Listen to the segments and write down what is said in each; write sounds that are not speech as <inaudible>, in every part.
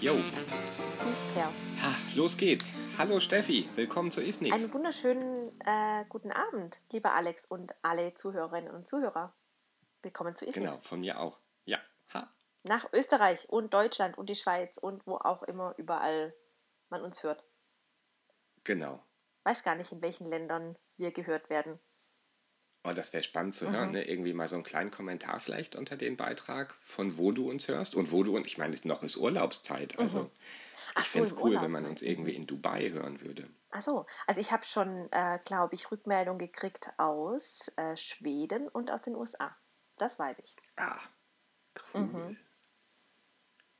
Jo. Super. Ha, los geht's. Hallo Steffi, willkommen zu Isnix. Einen wunderschönen äh, guten Abend, lieber Alex und alle Zuhörerinnen und Zuhörer. Willkommen zu Isnix. Genau, von mir auch. Ja. Ha. Nach Österreich und Deutschland und die Schweiz und wo auch immer überall man uns hört. Genau. Weiß gar nicht, in welchen Ländern wir gehört werden. Oh, das wäre spannend zu hören, ne? Irgendwie mal so einen kleinen Kommentar vielleicht unter den Beitrag, von wo du uns hörst und wo du und ich meine, es ist noch ist Urlaubszeit, also Ach ich so, fände es im cool, Urlaub, wenn man uns irgendwie in Dubai hören würde. Ach so, also ich habe schon, äh, glaube ich, Rückmeldung gekriegt aus äh, Schweden und aus den USA. Das weiß ich. Ah, cool. Mhm.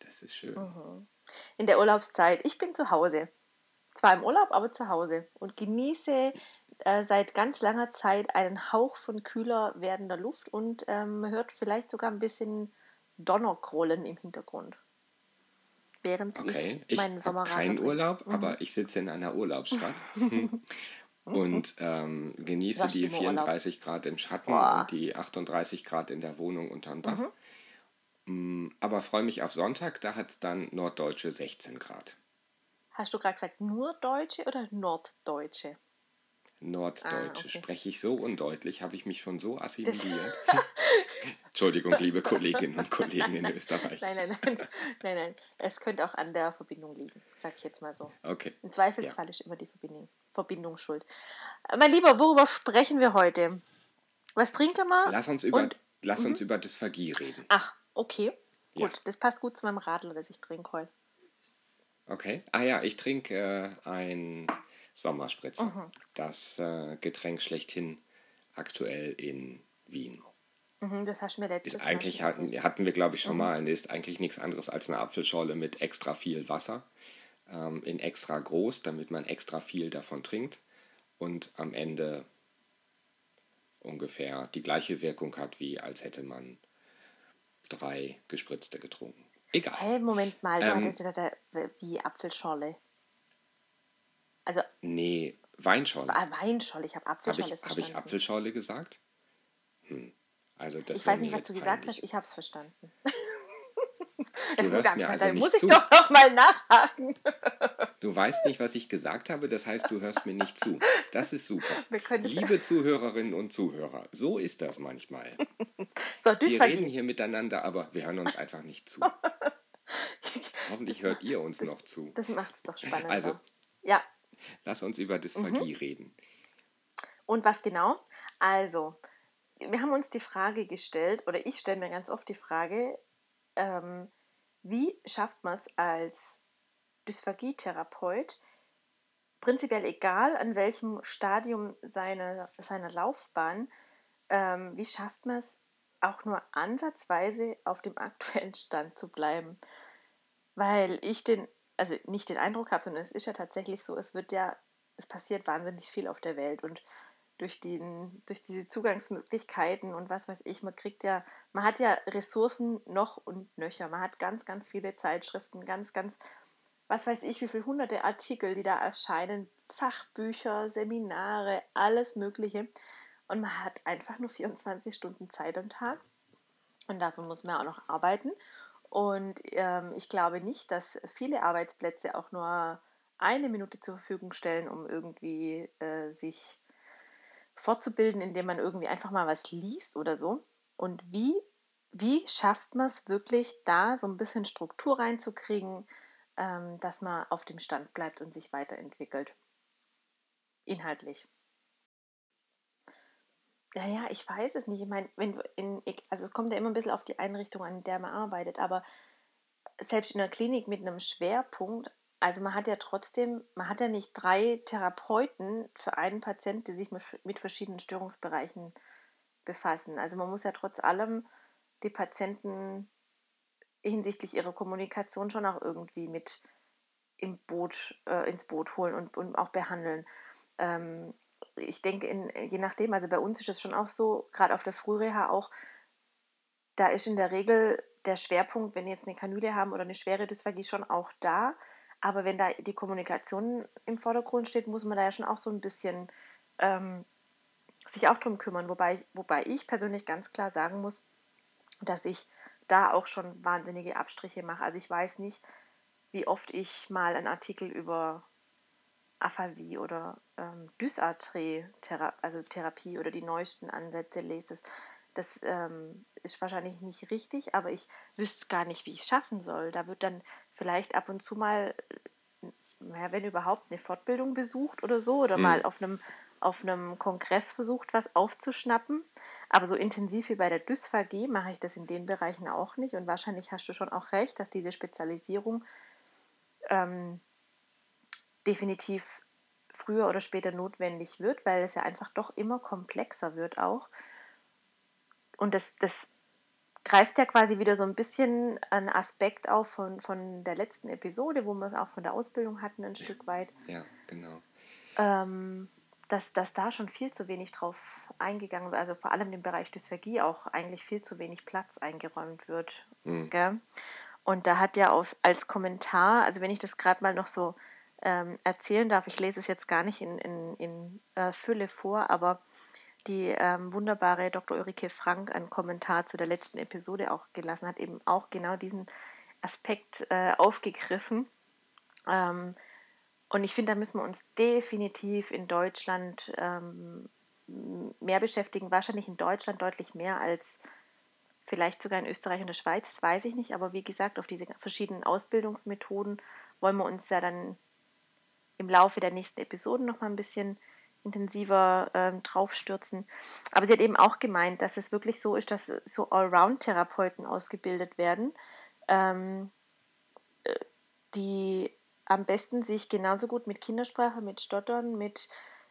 Das ist schön. In der Urlaubszeit. Ich bin zu Hause. Zwar im Urlaub, aber zu Hause. Und genieße äh, seit ganz langer Zeit einen Hauch von kühler werdender Luft und ähm, man hört vielleicht sogar ein bisschen Donnergrollen im Hintergrund. Während Okay, ich ich meinen habe Sommerradler keinen trinke. Urlaub, aber ich sitze in einer Urlaubsstadt <laughs> und ähm, genieße die im Urlaub? 34 Grad im Schatten Boah. und die 38 Grad in der Wohnung unterm Dach. Mm, Aber freue mich auf Sonntag, da hat es dann norddeutsche 16 Grad. Hast du gerade gesagt, nur Deutsche oder Norddeutsche? Norddeutsche Ah, okay. spreche ich so undeutlich, habe ich mich schon so assimiliert. <laughs> Entschuldigung, liebe Kolleginnen und Kollegen in Österreich. Nein, nein, nein, nein, nein. Es könnte auch an der Verbindung liegen, sag ich jetzt mal so. Okay. Im Zweifelsfall ist immer die Verbindung, Verbindung schuld. Mein Lieber, worüber sprechen wir heute? Was trinken wir? Lass uns über, Und- Mhm. lass uns über Dysphagie reden. Ach, okay. Ja. Gut, das passt gut zu meinem Radler, das ich trinke heute. Okay. Ah ja, ich trinke äh, ein Sommerspritzer. Mhm. Das äh, Getränk schlechthin aktuell in Wien. Mhm, das hast du mir letztes Ist Mal eigentlich hatten, hatten wir, glaube ich, schon mal. ne, Ist eigentlich nichts anderes als eine Apfelschorle mit extra viel Wasser. Ähm, in extra groß, damit man extra viel davon trinkt. Und am Ende ungefähr die gleiche Wirkung hat, wie als hätte man drei gespritzte getrunken. Egal. Hä, Moment mal, du Ähm, hattest ja da, wie Apfelschorle. Also Nee, Weinschorle. ah, Weinschorle, ich habe Habe Apfelschorle ich, hab verstanden. ich Apfelschorle gesagt? Hm. Also das ich weiß nicht, was du gesagt hast, ich habe es verstanden. <laughs> Du Es mir also muss ich zu. doch noch mal nachhaken. Du weißt nicht, was ich gesagt habe, das heißt, du hörst mir nicht zu. Das ist super. <laughs> Das- Liebe Zuhörerinnen und Zuhörer, so ist das manchmal. <laughs> So, Wir reden hier miteinander, aber wir hören uns einfach nicht zu. Hoffentlich hört ihr uns noch zu. Das macht es doch spannender. Also. Ja, Lass uns über Dysphagie reden. Und was genau? Also, wir haben uns die Frage gestellt, oder ich stelle mir ganz oft die Frage, ähm, wie schafft man es als Dysphagietherapeut, prinzipiell egal an welchem Stadium seiner, seiner Laufbahn, ähm, wie schafft man es auch nur ansatzweise auf dem <laughs> aktuellen Stand zu bleiben? Weil ich den, also nicht den Eindruck habe, sondern es ist ja tatsächlich so, es wird ja, es passiert wahnsinnig viel auf der Welt und durch, den, durch diese Zugangsmöglichkeiten und was weiß ich, man kriegt ja, man hat ja Ressourcen noch und nöcher. Man hat ganz, ganz viele Zeitschriften, ganz, ganz, was weiß ich, wie viele hunderte Artikel, die da erscheinen, Fachbücher, Seminare, alles Mögliche. Und man hat einfach nur 24 Stunden Zeit am Tag. Und dafür muss man auch noch arbeiten. Und ähm, ich glaube nicht, dass viele Arbeitsplätze auch nur eine Minute zur Verfügung stellen, um irgendwie äh, sich fortzubilden, indem man irgendwie einfach mal was liest oder so. Und wie, wie schafft man es wirklich, da so ein bisschen Struktur reinzukriegen, ähm, dass man auf dem Stand bleibt und sich weiterentwickelt? Inhaltlich. Ja, ja, ich weiß es nicht. Ich meine, wenn in, also es kommt ja immer ein bisschen auf die Einrichtung an, der man arbeitet, aber selbst in der Klinik mit einem Schwerpunkt, also man hat ja trotzdem, man hat ja nicht drei Therapeuten für einen Patienten, die sich mit, mit verschiedenen Störungsbereichen befassen. Also man muss ja trotz allem die Patienten hinsichtlich ihrer Kommunikation schon auch irgendwie mit im Boot, äh, ins Boot holen und, und auch behandeln. Ähm, ich denke, in, je nachdem, also bei uns ist es schon auch so, gerade auf der Frühreha auch, da ist in der Regel der Schwerpunkt, wenn wir jetzt eine Kanüle haben oder eine schwere Dysphagie, schon auch da. Aber wenn da die Kommunikation im Vordergrund steht, muss man da ja schon auch so ein bisschen ähm, sich auch drum kümmern. Wobei wobei ich persönlich ganz klar sagen muss, dass ich da auch schon wahnsinnige Abstriche mache. Also ich weiß nicht, wie oft ich mal einen Artikel über Aphasie oder ähm, Dysarthrie, -Thera also Therapie oder die neuesten Ansätze lese. Das, das ähm, ist wahrscheinlich nicht richtig, aber ich wüsste gar nicht, wie ich es schaffen soll. Da wird dann vielleicht ab und zu mal, ja, wenn überhaupt, eine Fortbildung besucht oder so oder mhm. mal auf einem, auf einem Kongress versucht, was aufzuschnappen. Aber so intensiv wie bei der Dysphagie mache ich das in den Bereichen auch nicht. Und wahrscheinlich hast du schon auch recht, dass diese Spezialisierung ähm, definitiv früher oder später notwendig wird, weil es ja einfach doch immer komplexer wird auch. Und das, das greift ja quasi wieder so ein bisschen einen Aspekt auf von, von der letzten Episode, wo wir es auch von der Ausbildung hatten, ein Stück weit. Ja, genau. Ähm, dass, dass da schon viel zu wenig drauf eingegangen wird, also vor allem im Bereich Dysphagie auch eigentlich viel zu wenig Platz eingeräumt wird. Mhm. Und da hat ja auf, als Kommentar, also wenn ich das gerade mal noch so ähm, erzählen darf. Ich lese es jetzt gar nicht in, in, in äh, Fülle vor, aber die ähm, wunderbare Dr. Ulrike Frank einen Kommentar zu der letzten Episode auch gelassen hat, eben auch genau diesen Aspekt äh, aufgegriffen. Ähm, und ich finde, da müssen wir uns definitiv in Deutschland ähm, mehr beschäftigen. Wahrscheinlich in Deutschland deutlich mehr als vielleicht sogar in Österreich und der Schweiz, das weiß ich nicht. Aber wie gesagt, auf diese verschiedenen Ausbildungsmethoden wollen wir uns ja dann im Laufe der nächsten Episoden noch mal ein bisschen intensiver ähm, draufstürzen. Aber sie hat eben auch gemeint, dass es wirklich so ist, dass so Allround-Therapeuten ausgebildet werden, ähm, äh, die am besten sich genauso gut mit Kindersprache, mit Stottern, mit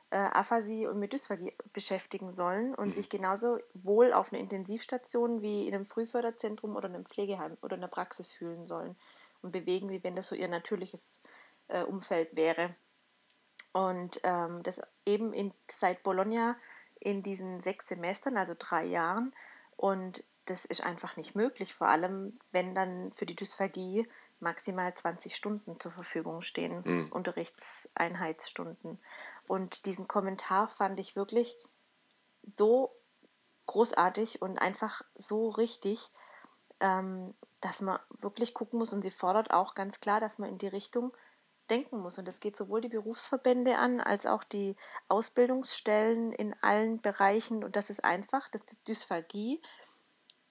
äh, Aphasie und mit Dysphagie beschäftigen sollen und mhm. sich genauso wohl auf einer Intensivstation wie in einem Frühförderzentrum oder einem Pflegeheim oder einer Praxis fühlen sollen und bewegen, wie wenn das so ihr natürliches äh, Umfeld wäre. Und ähm, das eben in, seit Bologna in diesen sechs Semestern, also drei Jahren. Und das ist einfach nicht möglich, vor allem wenn dann für die Dysphagie maximal 20 Stunden zur Verfügung stehen, mhm. Unterrichtseinheitsstunden. Und diesen Kommentar fand ich wirklich so großartig und einfach so richtig, ähm, dass man wirklich gucken muss. Und sie fordert auch ganz klar, dass man in die Richtung denken muss. Und das geht sowohl die Berufsverbände an, als auch die Ausbildungsstellen in allen Bereichen. Und das ist einfach, dass die Dysphagie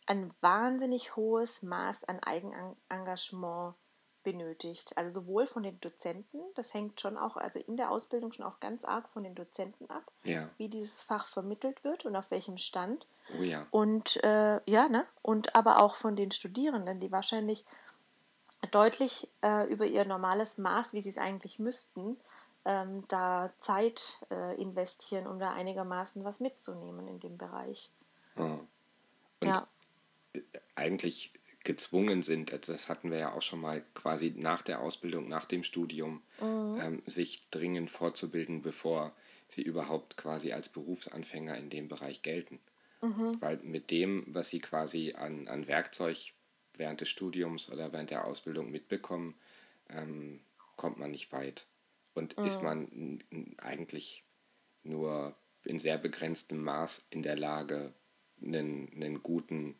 ein wahnsinnig hohes Maß an Eigenengagement benötigt. Also sowohl von den Dozenten, das hängt schon auch, also in der Ausbildung schon auch ganz arg von den Dozenten ab, ja. wie dieses Fach vermittelt wird und auf welchem Stand. Oh ja. Und äh, ja, ne? Und aber auch von den Studierenden, die wahrscheinlich deutlich äh, über ihr normales Maß, wie sie es eigentlich müssten, ähm, da Zeit äh, investieren, um da einigermaßen was mitzunehmen in dem Bereich. Ja. Und ja. eigentlich gezwungen sind, das hatten wir ja auch schon mal quasi nach der Ausbildung, nach dem Studium, mhm. ähm, sich dringend fortzubilden, bevor sie überhaupt quasi als Berufsanfänger in dem Bereich gelten. Mhm. Weil mit dem, was sie quasi an, an Werkzeug während des Studiums oder während der Ausbildung mitbekommen, ähm, kommt man nicht weit. Und mhm. ist man eigentlich nur in sehr begrenztem Maß in der Lage, einen, einen guten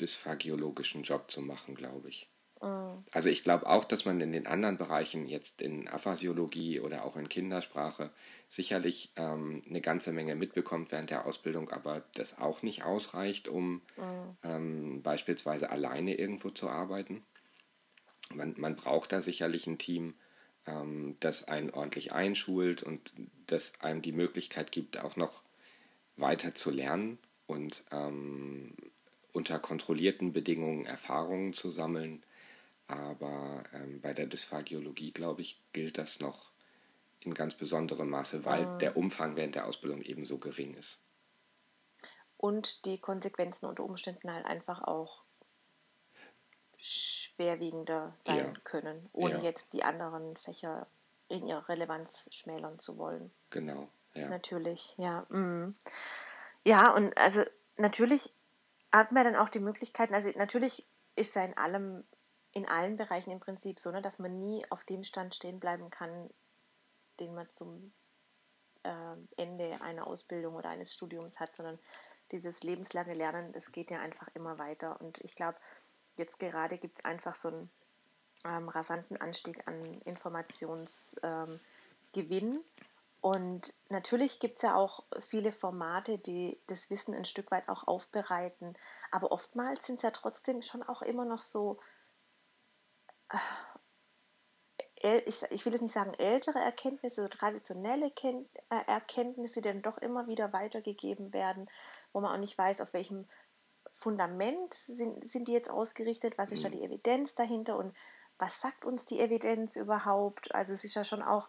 dysphagiologischen Job zu machen, glaube ich. Mhm. Also ich glaube auch, dass man in den anderen Bereichen, jetzt in Aphasiologie oder auch in Kindersprache, sicherlich ähm, eine ganze Menge mitbekommt während der Ausbildung, aber das auch nicht ausreicht, um mhm. ähm, beispielsweise alleine irgendwo zu arbeiten. Man, man braucht da sicherlich ein Team, ähm, das einen ordentlich einschult und das einem die Möglichkeit gibt, auch noch weiter zu lernen und ähm, unter kontrollierten Bedingungen Erfahrungen zu sammeln. Aber ähm, bei der Dysphagiologie, glaube ich, gilt das noch in ganz besonderem Maße, weil mhm. der Umfang während der Ausbildung eben so gering ist. Und die Konsequenzen unter Umständen halt einfach auch schwerwiegender sein ja. können, ohne ja. jetzt die anderen Fächer in ihrer Relevanz schmälern zu wollen. Genau, ja. Natürlich, ja. Mm. Ja, und also natürlich hat man dann auch die Möglichkeiten, also natürlich ist ja in allem, in allen Bereichen im Prinzip so, ne, dass man nie auf dem Stand stehen bleiben kann, den man zum äh, Ende einer Ausbildung oder eines Studiums hat, sondern dieses lebenslange Lernen, das geht ja einfach immer weiter. Und ich glaube, jetzt gerade gibt es einfach so ein ähm, rasanten Anstieg an Informationsgewinn. Ähm, und natürlich gibt es ja auch viele Formate, die das Wissen ein Stück weit auch aufbereiten. Aber oftmals sind es ja trotzdem schon auch immer noch so, ich, ich will jetzt nicht sagen ältere Erkenntnisse, so traditionelle Ken äh, Erkenntnisse, die dann doch immer wieder weitergegeben werden, wo man auch nicht weiß, auf welchem Fundament sind, sind die jetzt ausgerichtet, was ist da mhm. die Evidenz dahinter und was sagt uns die Evidenz überhaupt? Also es ist ja schon auch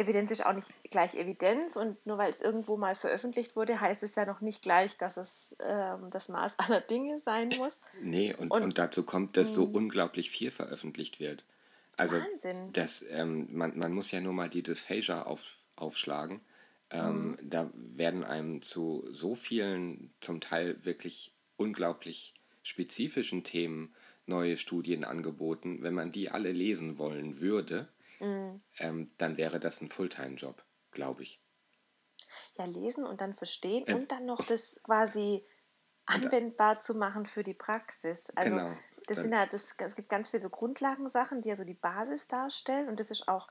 Evidenz ist auch nicht gleich Evidenz und nur weil es irgendwo mal veröffentlicht wurde, heißt es ja noch nicht gleich, dass es ähm, das Maß aller Dinge sein muss. Nee, und, und, und dazu kommt, dass so hm. unglaublich viel veröffentlicht wird. Also Wahnsinn. Das, ähm, man, man muss ja nur mal die Dysphagia auf, aufschlagen. Ähm, mhm. Da werden einem zu so vielen, zum Teil wirklich unglaublich spezifischen Themen neue Studien angeboten. Wenn man die alle lesen wollen würde, mhm. ähm, dann wäre das ein Fulltime-Job, glaube ich. Ja, lesen und dann verstehen äh, und dann noch das quasi anwendbar zu machen für die Praxis. Also genau. das sind halt, das, es gibt ganz viele so Grundlagensachen, die ja so die Basis darstellen und das ist auch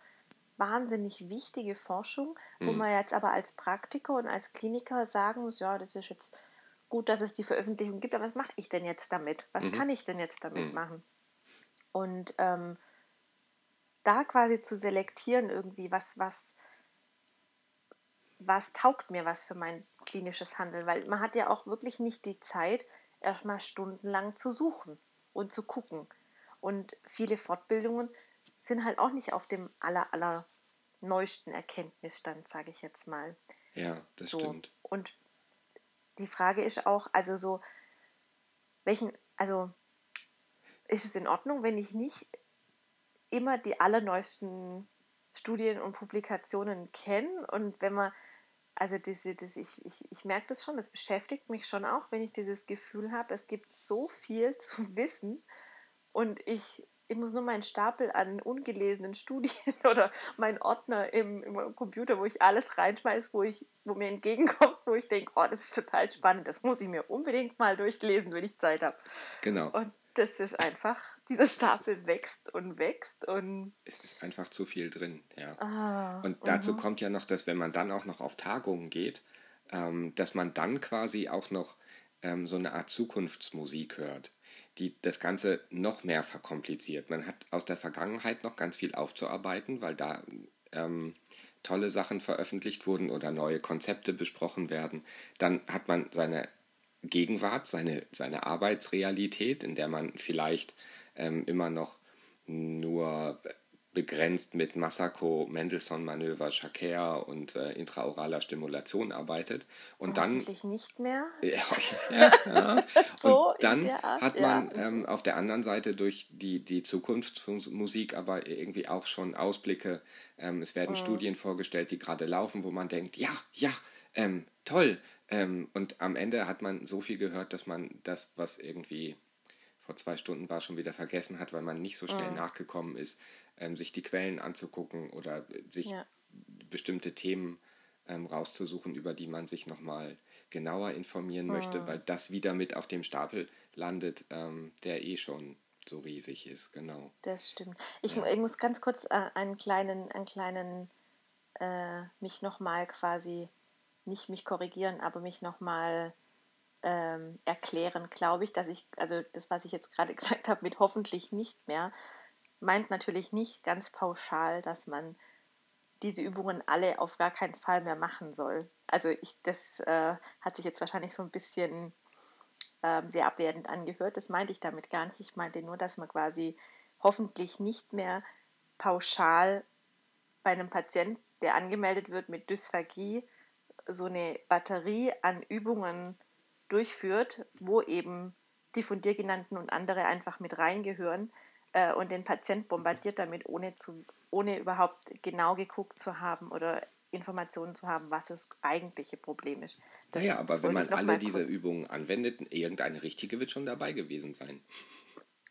wahnsinnig wichtige Forschung, wo mhm. man jetzt aber als Praktiker und als Kliniker sagen muss, ja, das ist jetzt gut, dass es die Veröffentlichung gibt, aber was mache ich denn jetzt damit? Was mhm. kann ich denn jetzt damit mhm. machen? Und ähm, da quasi zu selektieren irgendwie, was, was, was taugt mir was für mein klinisches Handeln, weil man hat ja auch wirklich nicht die Zeit, erstmal stundenlang zu suchen und zu gucken. Und viele Fortbildungen sind halt auch nicht auf dem aller, aller neuesten Erkenntnisstand, sage ich jetzt mal. Ja, das so. stimmt. Und die Frage ist auch, also so, welchen, also ist es in Ordnung, wenn ich nicht immer die allerneuesten Studien und Publikationen kenne und wenn man, also diese, das, ich, ich, ich merke das schon, das beschäftigt mich schon auch, wenn ich dieses Gefühl habe, es gibt so viel zu wissen. Und ich ich muss nur meinen Stapel an ungelesenen Studien <laughs> oder meinen Ordner im, im Computer, wo ich alles reinschmeiße, wo, ich, wo mir entgegenkommt, wo ich denke, oh, das ist total spannend, das muss ich mir unbedingt mal durchlesen, wenn ich Zeit habe. Genau. Und das ist einfach, dieser Stapel wächst und wächst und. Es ist einfach zu viel drin, ja. Ah, und dazu uh -huh. kommt ja noch, dass wenn man dann auch noch auf Tagungen geht, ähm, dass man dann quasi auch noch ähm, so eine Art Zukunftsmusik hört die das Ganze noch mehr verkompliziert. Man hat aus der Vergangenheit noch ganz viel aufzuarbeiten, weil da ähm, tolle Sachen veröffentlicht wurden oder neue Konzepte besprochen werden. Dann hat man seine Gegenwart, seine, seine Arbeitsrealität, in der man vielleicht ähm, immer noch nur begrenzt mit Masako, Mendelssohn-Manöver, Chaker und äh, intraoraler Stimulation arbeitet. Und Hoffentlich dann, nicht mehr. <laughs> Ja, ja, ja. <laughs> so und dann Art, hat man ähm, auf der anderen Seite durch die, die Zukunftsmusik aber irgendwie auch schon Ausblicke. Ähm, es werden mhm. Studien vorgestellt, die gerade laufen, wo man denkt, ja, ja, ähm, toll. Ähm, und am Ende hat man so viel gehört, dass man das, was irgendwie vor zwei Stunden war, schon wieder vergessen hat, weil man nicht so schnell mhm. nachgekommen ist ähm, sich die Quellen anzugucken oder sich ja. bestimmte Themen ähm, rauszusuchen, über die man sich nochmal genauer informieren mhm. möchte, weil das wieder mit auf dem Stapel landet, ähm, der eh schon so riesig ist, genau. Das stimmt. Ich, ja. ich muss ganz kurz äh, einen kleinen, einen kleinen, äh, mich nochmal quasi, nicht mich korrigieren, aber mich nochmal ähm, erklären, glaube ich, dass ich, also das, was ich jetzt gerade <laughs> gesagt habe, mit hoffentlich nicht mehr, meint natürlich nicht ganz pauschal, dass man diese Übungen alle auf gar keinen Fall mehr machen soll. Also ich, das äh, hat sich jetzt wahrscheinlich so ein bisschen äh, sehr abwertend angehört. Das meinte ich damit gar nicht. Ich meinte nur, dass man quasi hoffentlich nicht mehr pauschal bei einem Patienten, der angemeldet wird mit Dysphagie, so eine Batterie an Übungen durchführt, wo eben die von dir genannten und andere einfach mit reingehören, äh, und den Patient bombardiert damit, ohne, zu, ohne überhaupt genau geguckt zu haben oder Informationen zu haben, was das eigentliche Problem ist. Das, naja, aber wenn man alle diese Übungen anwendet, irgendeine richtige wird schon dabei gewesen sein.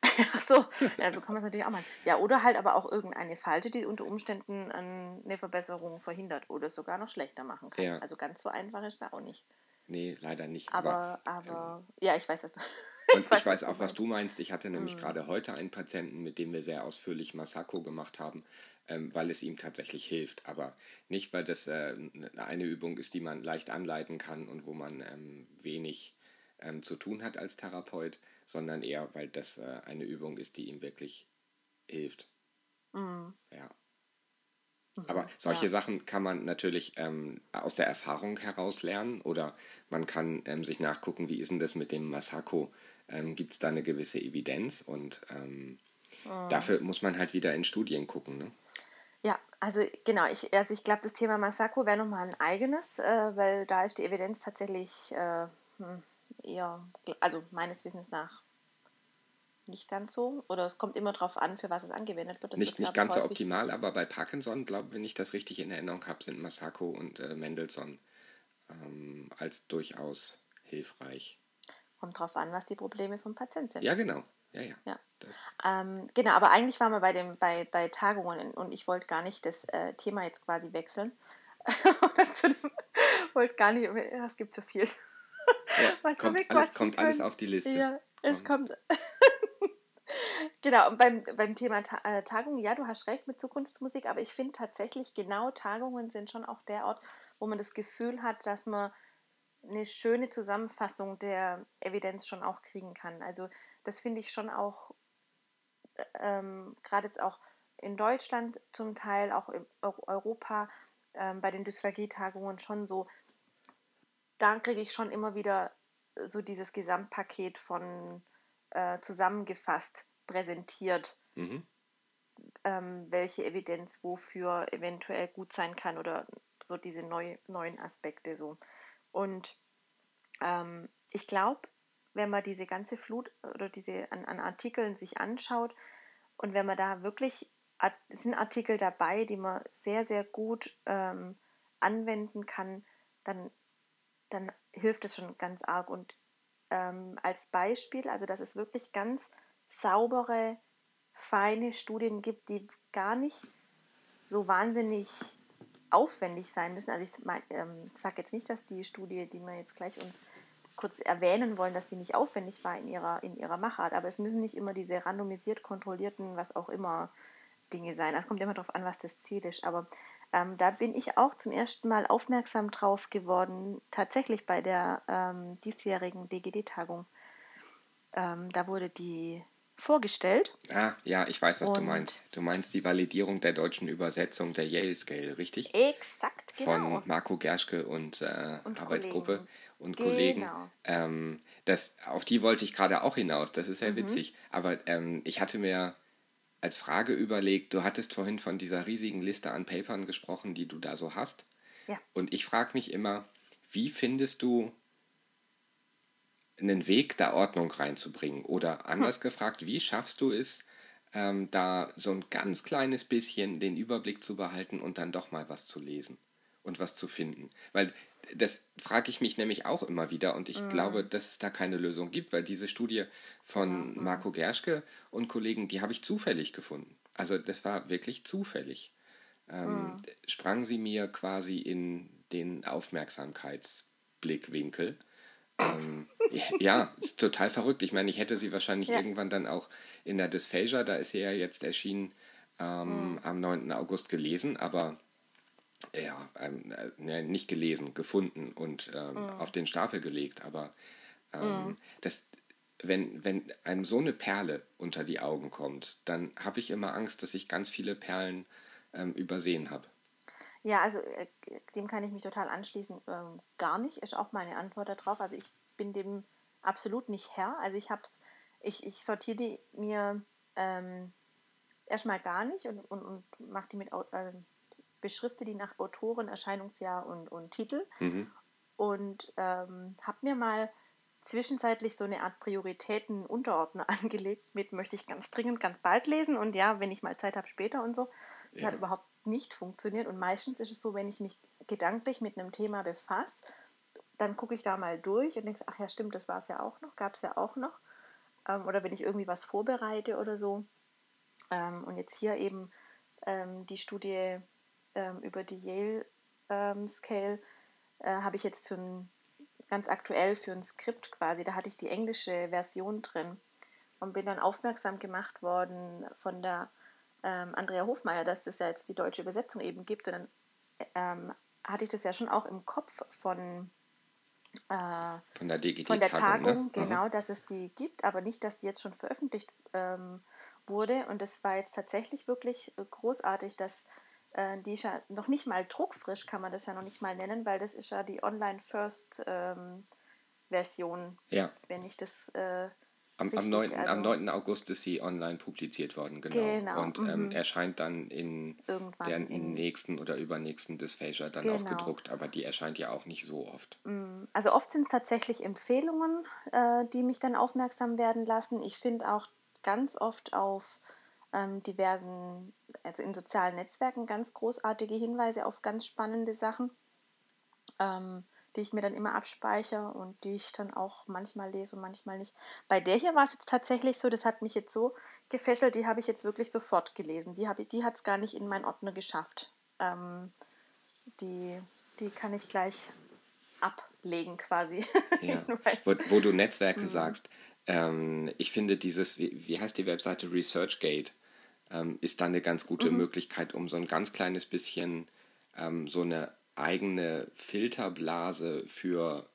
<laughs> Ach so, ja, so kann man es natürlich auch machen. Ja, oder halt aber auch irgendeine falsche, die unter Umständen eine Verbesserung verhindert oder sogar noch schlechter machen kann. Ja. Also ganz so einfach ist es auch nicht. Nee, leider nicht. Aber, aber, aber ähm, ja, ich weiß, was du. <laughs> Und ich weiß, ich weiß auch, was du meinst. Ich hatte nämlich mhm. gerade heute einen Patienten, mit dem wir sehr ausführlich Masako gemacht haben, ähm, weil es ihm tatsächlich hilft. Aber nicht, weil das äh, eine Übung ist, die man leicht anleiten kann und wo man ähm, wenig ähm, zu tun hat als Therapeut, sondern eher, weil das äh, eine Übung ist, die ihm wirklich hilft. Mhm. Ja. Aber mhm, solche ja. Sachen kann man natürlich ähm, aus der Erfahrung heraus lernen oder man kann ähm, sich nachgucken, wie ist denn das mit dem Masako? Ähm, Gibt es da eine gewisse Evidenz? Und ähm, mhm. dafür muss man halt wieder in Studien gucken. Ne? Ja, also genau, ich, also ich glaube, das Thema Masako wäre nochmal ein eigenes, äh, weil da ist die Evidenz tatsächlich äh, hm, eher, also meines Wissens nach nicht ganz so. Oder es kommt immer darauf an, für was es angewendet wird. Das nicht, wird, nicht ganz so optimal, aber bei Parkinson, glaube wenn ich das richtig in Erinnerung habe, sind Masako und äh, Mendelssohn ähm, als durchaus hilfreich. Kommt darauf an, was die Probleme vom Patienten sind. Ja, genau. Ja, ja. ja. Ähm, genau, aber eigentlich waren wir bei, dem, bei, bei Tagungen und ich wollte gar nicht das äh, Thema jetzt quasi wechseln. <laughs> wollte gar nicht, es gibt so viel. Ja, kommt, alles, kommt alles auf die Liste. Ja, es kommt. Genau, und beim, beim Thema Ta äh, Tagung, ja, du hast recht mit Zukunftsmusik, aber ich finde tatsächlich, genau Tagungen sind schon auch der Ort, wo man das Gefühl hat, dass man eine schöne Zusammenfassung der Evidenz schon auch kriegen kann. Also das finde ich schon auch, ähm, gerade jetzt auch in Deutschland zum Teil, auch in Europa, ähm, bei den Dysphagie-Tagungen schon so, da kriege ich schon immer wieder so dieses Gesamtpaket von äh, zusammengefasst präsentiert, mhm. ähm, welche Evidenz wofür eventuell gut sein kann oder so diese neu, neuen Aspekte so. Und ähm, ich glaube, wenn man diese ganze Flut oder diese an, an Artikeln sich anschaut und wenn man da wirklich, sind Artikel dabei, die man sehr, sehr gut ähm, anwenden kann, dann, dann hilft es schon ganz arg. Und ähm, als Beispiel, also dass es wirklich ganz saubere, feine Studien gibt, die gar nicht so wahnsinnig aufwendig sein müssen. Also ich ähm, sage jetzt nicht, dass die Studie, die wir jetzt gleich uns kurz erwähnen wollen, dass die nicht aufwendig war in ihrer, in ihrer Machart, aber es müssen nicht immer diese randomisiert kontrollierten, was auch immer Dinge sein. Es kommt immer darauf an, was das Ziel ist. Aber ähm, da bin ich auch zum ersten Mal aufmerksam drauf geworden, tatsächlich bei der ähm, diesjährigen DGD-Tagung. Ähm, da wurde die vorgestellt. Ah, ja, ich weiß, was Und du meinst. Du meinst die Validierung der deutschen Übersetzung der Yale Scale, richtig? Exakt, genau. Von Marco Gerschke und, äh, und Arbeitsgruppe Kollegen. und genau. Kollegen. Ähm, das, auf die wollte ich gerade auch hinaus. Das ist sehr mhm. witzig. Aber ähm, ich hatte mir als Frage überlegt, du hattest vorhin von dieser riesigen Liste an Papern gesprochen, die du da so hast. Ja. Und ich frage mich immer, wie findest du einen Weg, da Ordnung reinzubringen? Oder anders hm. gefragt, wie schaffst du es, ähm, da so ein ganz kleines bisschen den Überblick zu behalten und dann doch mal was zu lesen und was zu finden? Weil das frage ich mich nämlich auch immer wieder und ich mhm. glaube, dass es da keine Lösung gibt, weil diese Studie von mhm. Marco Gerschke und Kollegen, die habe ich zufällig gefunden. Also das war wirklich zufällig. Ähm, mhm. Sprang sie mir quasi in den Aufmerksamkeitsblickwinkel. Ähm, ja, ist total verrückt. Ich meine, ich hätte sie wahrscheinlich ja. irgendwann dann auch in der Dysphagia, da ist sie ja jetzt erschienen, ähm, mhm. am 9. August gelesen, aber ja, ähm, äh, nicht gelesen, gefunden und ähm, mhm. auf den Stapel gelegt. Aber ähm, mhm. das, wenn, wenn einem so eine Perle unter die Augen kommt, dann habe ich immer Angst, dass ich ganz viele Perlen ähm, übersehen habe. Ja, also äh, dem kann ich mich total anschließen. Ähm, gar nicht ist auch meine Antwort darauf. Also ich bin dem absolut nicht Herr. Also ich hab's, ich, ich sortiere die mir ähm, erstmal gar nicht und, und, und mache die mit äh, beschrifte die nach Autoren, Erscheinungsjahr und, und Titel mhm. und ähm, habe mir mal zwischenzeitlich so eine Art Prioritäten-Unterordner <laughs> angelegt mit möchte ich ganz dringend ganz bald lesen und ja, wenn ich mal Zeit habe später und so. Das ja. hat überhaupt nicht funktioniert und meistens ist es so, wenn ich mich gedanklich mit einem Thema befasse, dann gucke ich da mal durch und denke, ach ja, stimmt, das war es ja auch noch, gab es ja auch noch. Ähm, oder wenn ich irgendwie was vorbereite oder so. Ähm, und jetzt hier eben ähm, die Studie ähm, über die Yale ähm, Scale äh, habe ich jetzt für ein ganz aktuell für ein Skript quasi. Da hatte ich die englische Version drin und bin dann aufmerksam gemacht worden von der ähm, Andrea Hofmeier, dass es ja jetzt die deutsche Übersetzung eben gibt. Und dann ähm, hatte ich das ja schon auch im Kopf von, äh, von der, von der Tagung, ne? genau, Aha. dass es die gibt, aber nicht, dass die jetzt schon veröffentlicht ähm, wurde. Und es war jetzt tatsächlich wirklich großartig, dass äh, die ja noch nicht mal druckfrisch, kann man das ja noch nicht mal nennen, weil das ist ja die Online-First-Version, ähm, ja. wenn ich das äh, am, am, 9, also am 9. August ist sie online publiziert worden, genau. genau und ähm, mhm. erscheint dann in Irgendwann der in nächsten oder übernächsten Dysphagia dann genau. auch gedruckt, aber die erscheint ja auch nicht so oft. Mhm. Also oft sind es tatsächlich Empfehlungen, äh, die mich dann aufmerksam werden lassen. Ich finde auch ganz oft auf ähm, diversen, also in sozialen Netzwerken ganz großartige Hinweise auf ganz spannende Sachen. Ähm, die ich mir dann immer abspeichere und die ich dann auch manchmal lese und manchmal nicht. Bei der hier war es jetzt tatsächlich so, das hat mich jetzt so gefesselt, die habe ich jetzt wirklich sofort gelesen. Die, die hat es gar nicht in meinen Ordner geschafft. Ähm, die, die kann ich gleich ablegen quasi. <laughs> Ja. wo, wo, du Netzwerke mhm. sagst, ähm, ich finde dieses, wie, wie heißt die Webseite ResearchGate, ähm, ist da eine ganz gute mhm. Möglichkeit, um so ein ganz kleines bisschen ähm, so eine eigene Filterblase für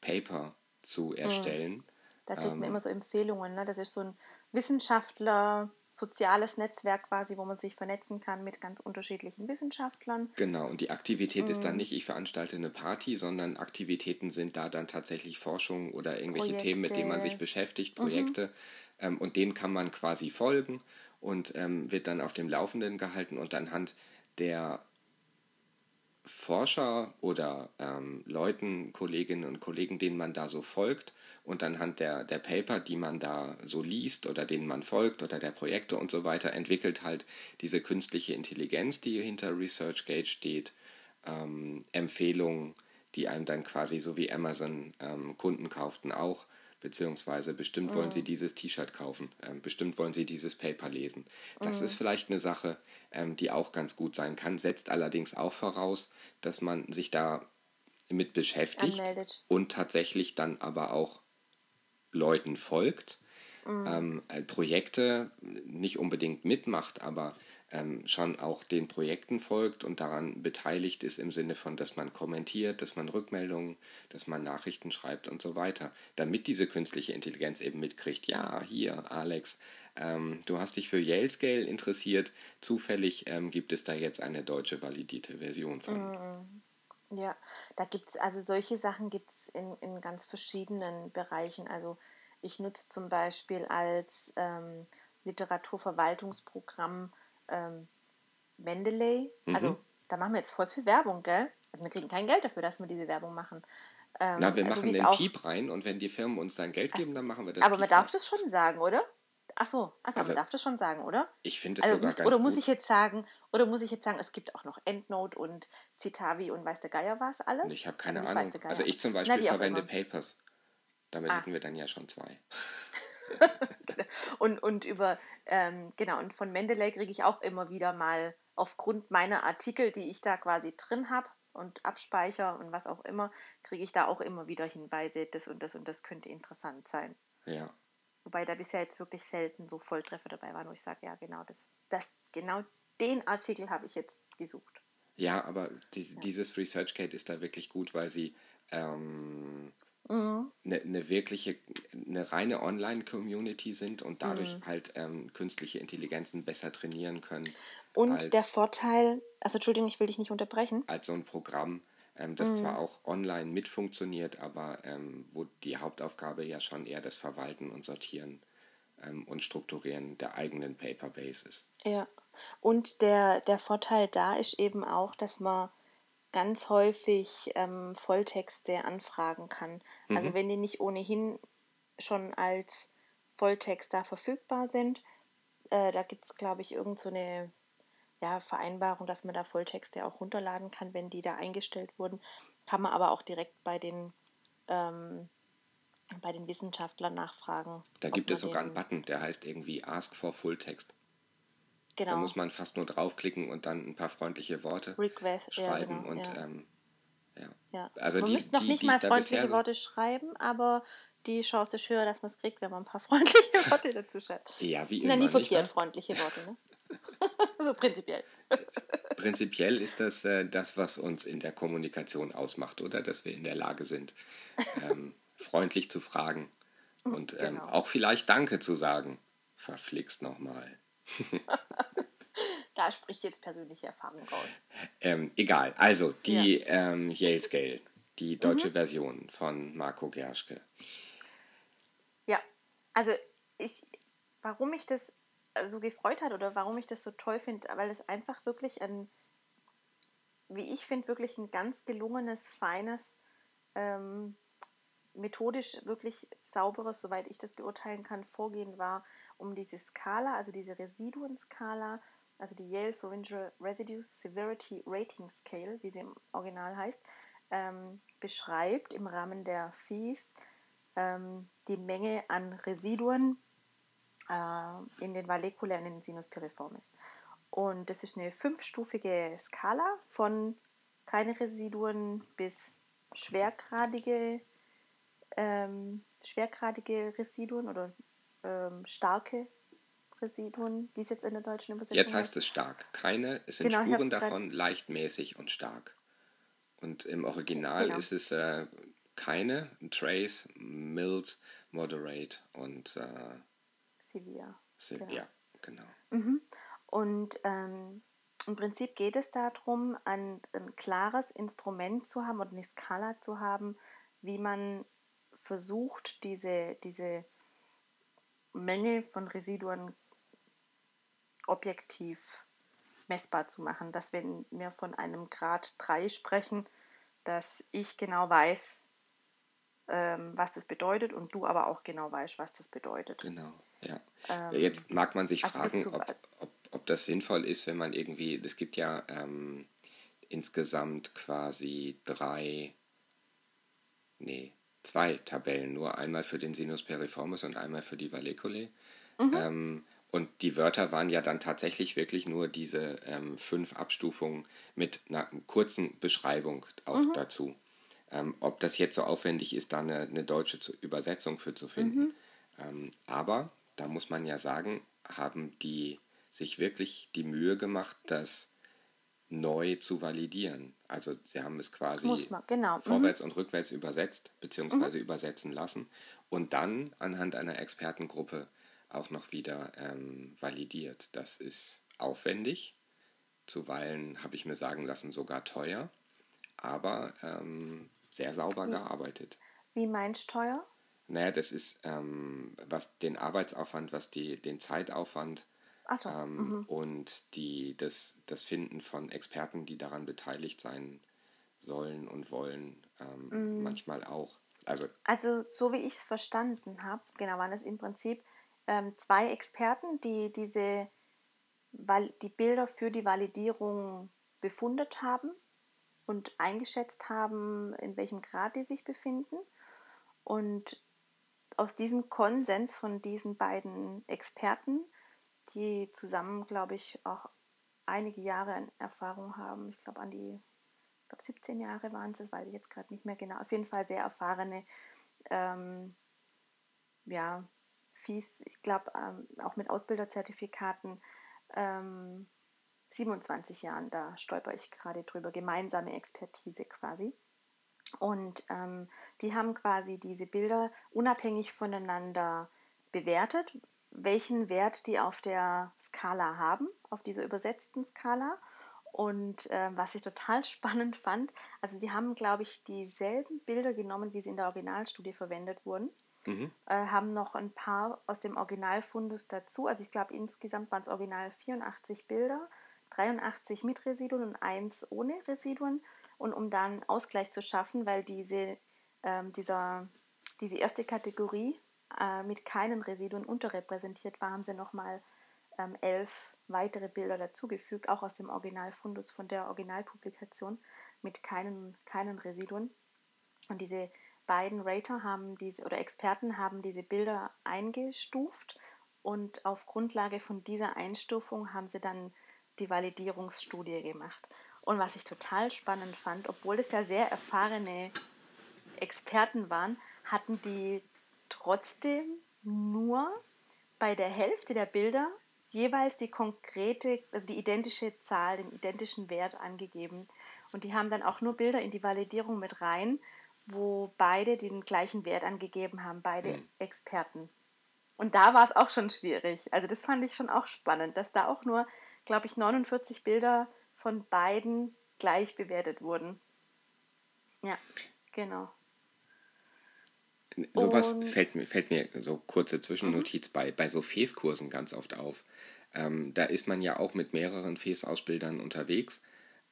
Paper zu hm. erstellen. Da kriegt ähm, man immer so Empfehlungen. Ne? Das ist so ein Wissenschaftler, soziales Netzwerk quasi, wo man sich vernetzen kann mit ganz unterschiedlichen Wissenschaftlern. Genau, und die Aktivität mhm. ist dann hm. nicht, ich veranstalte eine Party, sondern Aktivitäten sind da dann tatsächlich Forschung oder irgendwelche Projekte. Themen, mit denen man sich beschäftigt, mhm. Projekte. Mhm. Ähm, und denen kann man quasi folgen und ähm, wird dann auf dem Laufenden gehalten und anhand der Forscher oder ähm, Leuten, Kolleginnen und Kollegen, denen man da so folgt und anhand der, der Paper, die man da so liest oder denen man folgt oder der Projekte und so weiter, entwickelt halt diese künstliche Intelligenz, die hinter ResearchGate steht, ähm, Empfehlungen, die einem dann quasi so wie Amazon ähm, Kunden kauften auch beziehungsweise bestimmt wollen sie mhm. dieses T-Shirt kaufen, ähm, bestimmt wollen sie dieses Paper lesen. Das mhm. ist vielleicht eine Sache, ähm, die auch ganz gut sein kann, setzt allerdings auch voraus, dass man sich da mit beschäftigt Anmeldet. und tatsächlich dann aber auch Leuten folgt, mhm. ähm, äh, Projekte nicht unbedingt mitmacht, aber ähm, schon auch den Projekten folgt und daran beteiligt ist im Sinne von, dass man kommentiert, dass man Rückmeldungen, dass man Nachrichten schreibt und so weiter, damit diese künstliche Intelligenz eben mitkriegt, ja, hier, Alex, ähm, du hast dich für Yale Scale interessiert, zufällig ähm, gibt es da jetzt eine deutsche validierte Version von. Mhm. Ja, da gibt es, also solche Sachen gibt es in, in ganz verschiedenen Bereichen. Also ich nutze zum Beispiel als ähm, Literaturverwaltungsprogramm ähm, Mendeley. Mhm. Also da machen wir jetzt voll viel Werbung, gell? Also, wir kriegen kein Geld dafür, dass wir diese Werbung machen. Ähm, Na, wir also machen den Piep rein und wenn die Firmen uns dann Geld geben, dann machen wir das. Aber Piep man darf rein. das schon sagen, oder? Ach so, also, man darf das schon sagen, oder? Ich finde es also sogar muss, ganz Oder muss gut. ich jetzt sagen, oder muss ich jetzt sagen, es gibt auch noch Endnote und Citavi und weiß der Geier was alles? Ich habe keine also Ahnung. Also ich zum Beispiel Na, verwende Papers. Damit ah. hätten wir dann ja schon zwei. <laughs> <laughs> und, und über, ähm, genau, und von Mendeley kriege ich auch immer wieder mal aufgrund meiner Artikel, die ich da quasi drin habe und abspeicher und was auch immer, kriege ich da auch immer wieder Hinweise, das und das und das könnte interessant sein. Ja. Wobei da bisher jetzt wirklich selten so Volltreffer dabei waren, wo ich sage, ja genau, das, das, genau den Artikel habe ich jetzt gesucht. Ja, aber die, ja. dieses ResearchGate ist da wirklich gut, weil sie ähm, mhm. eine, eine wirkliche, eine reine Online-Community sind und dadurch mhm. halt ähm, künstliche Intelligenzen besser trainieren können. Und als, der Vorteil, also Entschuldigung, ich will dich nicht unterbrechen. Als so ein Programm, ähm, das mhm. zwar auch online mit funktioniert, aber ähm, wo die Hauptaufgabe ja schon eher das Verwalten und Sortieren ähm, und Strukturieren der eigenen Paperbase ist. Ja, und der, der Vorteil da ist eben auch, dass man ganz häufig ähm, Volltexte anfragen kann. Also mhm. Also wenn die nicht ohnehin schon als Volltext da verfügbar sind, äh, da gibt es, glaube ich, irgendeine so ja, Vereinbarung, dass man da Volltexte auch runterladen kann, wenn die da eingestellt wurden. Kann man aber auch direkt bei den, ähm, bei den Wissenschaftlern nachfragen. Da gibt es sogar einen Button, der heißt irgendwie Ask for Fulltext. Genau. Da muss man fast nur draufklicken und dann ein paar freundliche Worte Request, schreiben. Ja, genau, und ja. Ähm, Ja. ja. Also man müsste noch die, nicht die mal freundliche Worte schreiben, aber die Chance ist höher, dass man es kriegt, wenn man ein paar <laughs> freundliche Worte dazu schreibt. Ja, wie immer. Ja, nie verkehrt, freundliche Worte, ne? <laughs> so prinzipiell. <laughs> Prinzipiell ist das äh, das, was uns in der Kommunikation ausmacht, oder? Dass wir in der Lage sind, ähm, freundlich zu fragen und ähm, genau. auch vielleicht Danke zu sagen. Verflixt nochmal. <laughs> da spricht jetzt persönliche Erfahrung raus. Ähm, egal, also die ja. ähm, Yale Scale, die deutsche mhm. Version von Marco Gerschke. Ja, also ich, warum ich das so gefreut hat oder warum ich das so toll finde, weil es einfach wirklich ein, wie ich finde, wirklich ein ganz gelungenes, feines, ähm, methodisch wirklich sauberes, soweit ich das beurteilen kann, Vorgehen war, um diese Skala, also diese Residuenskala, also die Yale Pharyngeal Residues Severity Rating Scale, wie sie im Original heißt, ähm, beschreibt im Rahmen der FIES ähm, die Menge an Residuen äh, in den Vallecula und in den Sinus piriformis. Und das ist eine fünfstufige Skala von keine Residuen bis schwergradige, ähm, schwergradige Residuen oder ähm, starke Residuen, wie es jetzt in der deutschen Übersetzung Jetzt heißt es stark. Keine, es sind genau, Spuren davon leichtmäßig und stark. Und im Original genau. ist es äh, keine, Trace, Mild, Moderate und äh, Severe. Se genau. Ja, genau. Mhm. Und ähm, im Prinzip geht es darum, ein, ein klares Instrument zu haben oder eine Skala zu haben, wie man versucht, diese, diese Menge von Residuen objektiv messbar zu machen. Dass wenn wir von einem Grad 3 sprechen, dass ich genau weiß, ähm, was das bedeutet und du aber auch genau weißt, was das bedeutet. Genau, ja. Ähm, Jetzt mag man sich also fragen, ob, ob, ob das sinnvoll ist, wenn man irgendwie, es gibt ja ähm, insgesamt quasi drei, nee, zwei Tabellen, nur einmal für den Sinus periformis und einmal für die Valleculae. Mhm. Ähm, und die Wörter waren ja dann tatsächlich wirklich nur diese ähm, fünf Abstufungen mit einer kurzen Beschreibung auch mhm. dazu. Ähm, ob das jetzt so aufwendig ist, da eine, eine deutsche Übersetzung für zu finden. Mhm. Ähm, aber da muss man ja sagen, haben die sich wirklich die Mühe gemacht, das neu zu validieren. Also sie haben es quasi man, genau. Mhm. vorwärts mhm. und rückwärts übersetzt bzw. Mhm. übersetzen lassen und dann anhand einer Expertengruppe auch noch wieder ähm, validiert. Das ist aufwendig, zuweilen habe ich mir sagen lassen sogar teuer, aber ähm, sehr sauber wie, gearbeitet. Wie meinst du teuer? Naja, das ist ähm, was den Arbeitsaufwand, was die, den Zeitaufwand so, ähm, mhm. und die, das, das Finden von Experten, die daran beteiligt sein sollen und wollen, ähm, mhm. manchmal auch. Also, also so wie ich es verstanden habe, genau, waren es im Prinzip ähm, zwei Experten, die diese die Bilder für die Validierung befundet haben und eingeschätzt haben, in welchem Grad die sich befinden. Und aus diesem Konsens von diesen beiden Experten, die zusammen, glaube ich, auch einige Jahre Erfahrung haben, ich glaube an die ich glaube 17 Jahre waren es, weiß ich jetzt gerade nicht mehr genau, auf jeden Fall sehr erfahrene ähm, ja, Fees, ich glaube ähm, auch mit Ausbilderzertifikaten, ähm, 27 Jahren, da stolper ich gerade drüber, gemeinsame Expertise quasi. Und ähm, die haben quasi diese Bilder unabhängig voneinander bewertet, welchen Wert die auf der Skala haben, auf dieser übersetzten Skala. Und äh, was ich total <laughs> spannend fand, also sie haben, glaube ich, dieselben Bilder genommen, wie sie in der Originalstudie verwendet wurden. Mhm. Äh, haben noch ein paar aus dem Originalfundus dazu. Also ich glaube, insgesamt waren es original 84 Bilder 83 mit Residuen und 1 ohne Residuen. Und um dann Ausgleich zu schaffen, weil diese, ähm, dieser, diese erste Kategorie äh, mit keinen Residuen unterrepräsentiert war, haben sie nochmal ähm, elf weitere Bilder dazugefügt, auch aus dem Originalfundus von der Originalpublikation mit keinen, keinen Residuen. Und diese beiden Rater haben diese oder Experten haben diese Bilder eingestuft und auf Grundlage von dieser Einstufung haben sie dann die Validierungsstudie gemacht. Und was ich total spannend fand, obwohl es ja sehr erfahrene Experten waren, hatten die trotzdem nur bei der Hälfte der Bilder jeweils die konkrete, also die identische Zahl, den identischen Wert angegeben. Und die haben dann auch nur Bilder in die Validierung mit rein, wo beide den gleichen Wert angegeben haben, beide mhm. Experten. Und da war es auch schon schwierig. Also das fand ich schon auch spannend, dass da auch nur, glaube ich, 49 Bilder von beiden gleich bewertet wurden. Ja, genau. Sowas fällt mir, fällt mir so kurze Zwischennotiz mhm. bei, bei so FES-Kursen ganz oft auf. Ähm, da ist man ja auch mit mehreren FES-Ausbildern unterwegs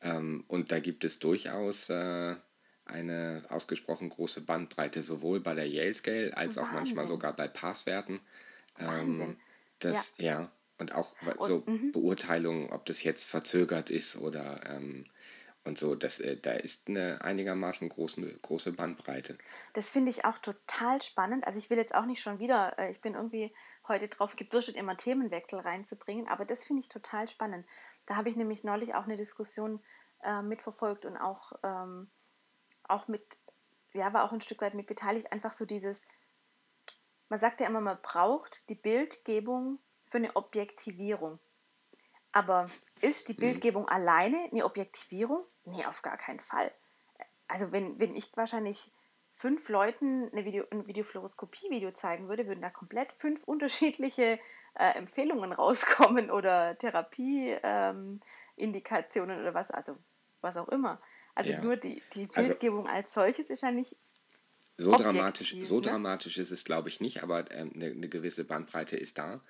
ähm, und da gibt es durchaus äh, eine ausgesprochen große Bandbreite, sowohl bei der Yale Scale als Wahnsinn. auch manchmal sogar bei Passwerten. Ähm, das, ja. ja. und auch so und, Beurteilungen, ob das jetzt verzögert ist oder ähm, und so, das, äh, da ist eine einigermaßen große, große Bandbreite. Das finde ich auch total spannend. Also ich will jetzt auch nicht schon wieder, äh, ich bin irgendwie heute drauf gebürstet, immer Themenwechsel reinzubringen, aber das finde ich total spannend. Da habe ich nämlich neulich auch eine Diskussion äh, mitverfolgt und auch, ähm, auch mit, ja, war auch ein Stück weit mit beteiligt, einfach so dieses, man sagt ja immer, man braucht die Bildgebung für eine Objektivierung. Aber ist die mhm. Bildgebung mhm. alleine eine Objektivierung? Nee, auf gar keinen Fall. Also wenn, wenn ich wahrscheinlich fünf Leuten eine Video, ein Videofluoroskopie-Video zeigen würde, würden da komplett fünf unterschiedliche äh, Empfehlungen rauskommen oder Therapieindikationen ähm, oder was, also was auch immer. Also ja. nur die, die also Bildgebung also, als solches ist ja nicht so dramatisch, so ne? dramatisch ist es, glaube ich, nicht, aber ähm, eine, eine, gewisse Bandbreite ist da.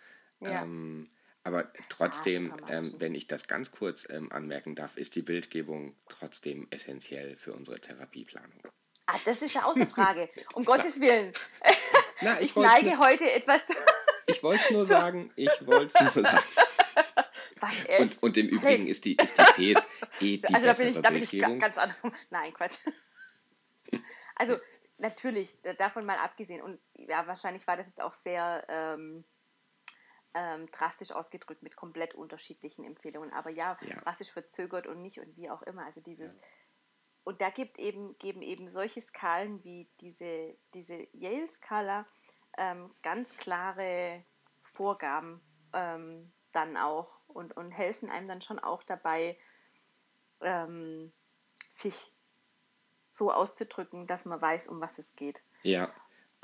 Ja. Ähm, aber trotzdem, ähm, wenn ich das ganz kurz ähm, anmerken darf, ist die Bildgebung trotzdem essentiell für unsere Therapieplanung. Ah, das ist ja außer Frage. <laughs> Um Gottes Willen. Na, <laughs> ich, ich neige nur, heute etwas. ich wollte es <laughs> nur sagen, ich wollte es nur sagen. Was, und, und, im Übrigen hey. ist die, ist die FES eh die also da bin ich, da bin ich ganz anders. Nein, Quatsch. Also natürlich, davon mal abgesehen. Und ja, wahrscheinlich war das jetzt auch sehr ähm, ähm, drastisch ausgedrückt mit komplett unterschiedlichen Empfehlungen. Aber ja, ja, was ist verzögert und nicht und wie auch immer. Also dieses. Ja. Und da gibt eben, geben eben solche Skalen wie diese, diese Yale-Skala ähm, ganz klare Vorgaben ähm, dann auch und, und helfen einem dann schon auch dabei, ähm, sich so auszudrücken, dass man weiß, um was es geht. Ja.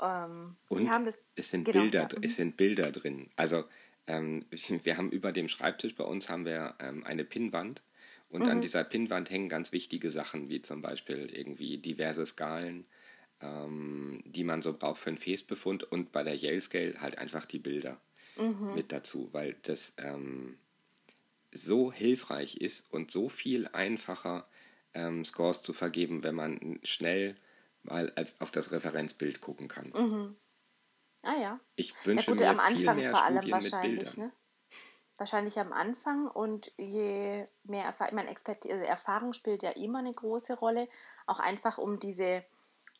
Ähm, und das, es, sind genau, Bilder, ja. es sind Bilder drin. Also ähm, wir haben über dem Schreibtisch bei uns haben wir ähm, eine Pinnwand und mhm. an dieser Pinnwand hängen ganz wichtige Sachen, wie zum Beispiel irgendwie diverse Skalen, ähm, die man so braucht für einen Fäßbefund und bei der Yale Scale halt einfach die Bilder mhm. mit dazu, weil das ähm, so hilfreich ist und so viel einfacher ähm, Scores zu vergeben, wenn man schnell mal als auf das Referenzbild gucken kann. Mhm. Ah ja. Ich wünsche ja, gut, mir am Anfang viel mehr vor allem Studien wahrscheinlich, ne? Wahrscheinlich am Anfang und je mehr Erfahrung, meine, Expert also Erfahrung spielt ja immer eine große Rolle, auch einfach um diese,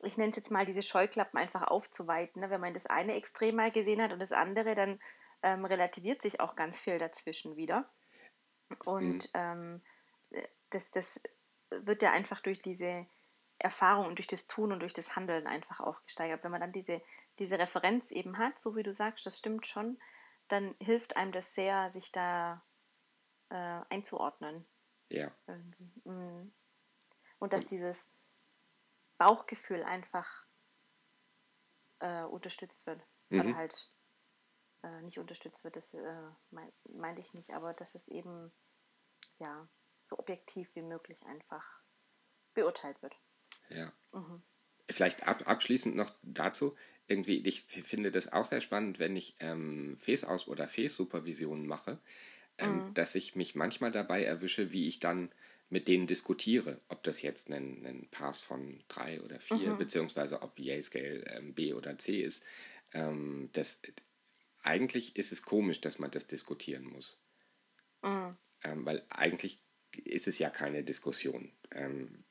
ich nenne es jetzt mal diese Scheuklappen einfach aufzuweiten. Ne? Wenn man das eine Extrem mal gesehen hat und das andere, dann ähm, relativiert sich auch ganz viel dazwischen wieder. Und mhm. ähm, das, das wird ja einfach durch diese Erfahrung und durch das Tun und durch das Handeln einfach auch gesteigert. Wenn man dann diese diese Referenz eben hat, so wie du sagst, das stimmt schon, dann hilft einem das sehr, sich da äh, einzuordnen. Ja. Mhm. Und dass dieses Bauchgefühl einfach äh, unterstützt wird. Mhm. Oder halt äh, nicht unterstützt wird, das äh, mein, meinte ich nicht, aber dass es eben ja so objektiv wie möglich einfach beurteilt wird. Ja. Mhm. Vielleicht ab, abschließend noch dazu, irgendwie, ich finde das auch sehr spannend, wenn ich ähm, Face-Aus- oder Face-Supervisionen mache, ähm, mhm. dass ich mich manchmal dabei erwische, wie ich dann mit denen diskutiere, ob das jetzt ein, ein Pass von drei oder vier, mhm. beziehungsweise ob Yale-Scale ähm, B oder C ist. Ähm, das, eigentlich ist es komisch, dass man das diskutieren muss. Mhm. Ähm, weil eigentlich ist es ja keine Diskussion. Ähm,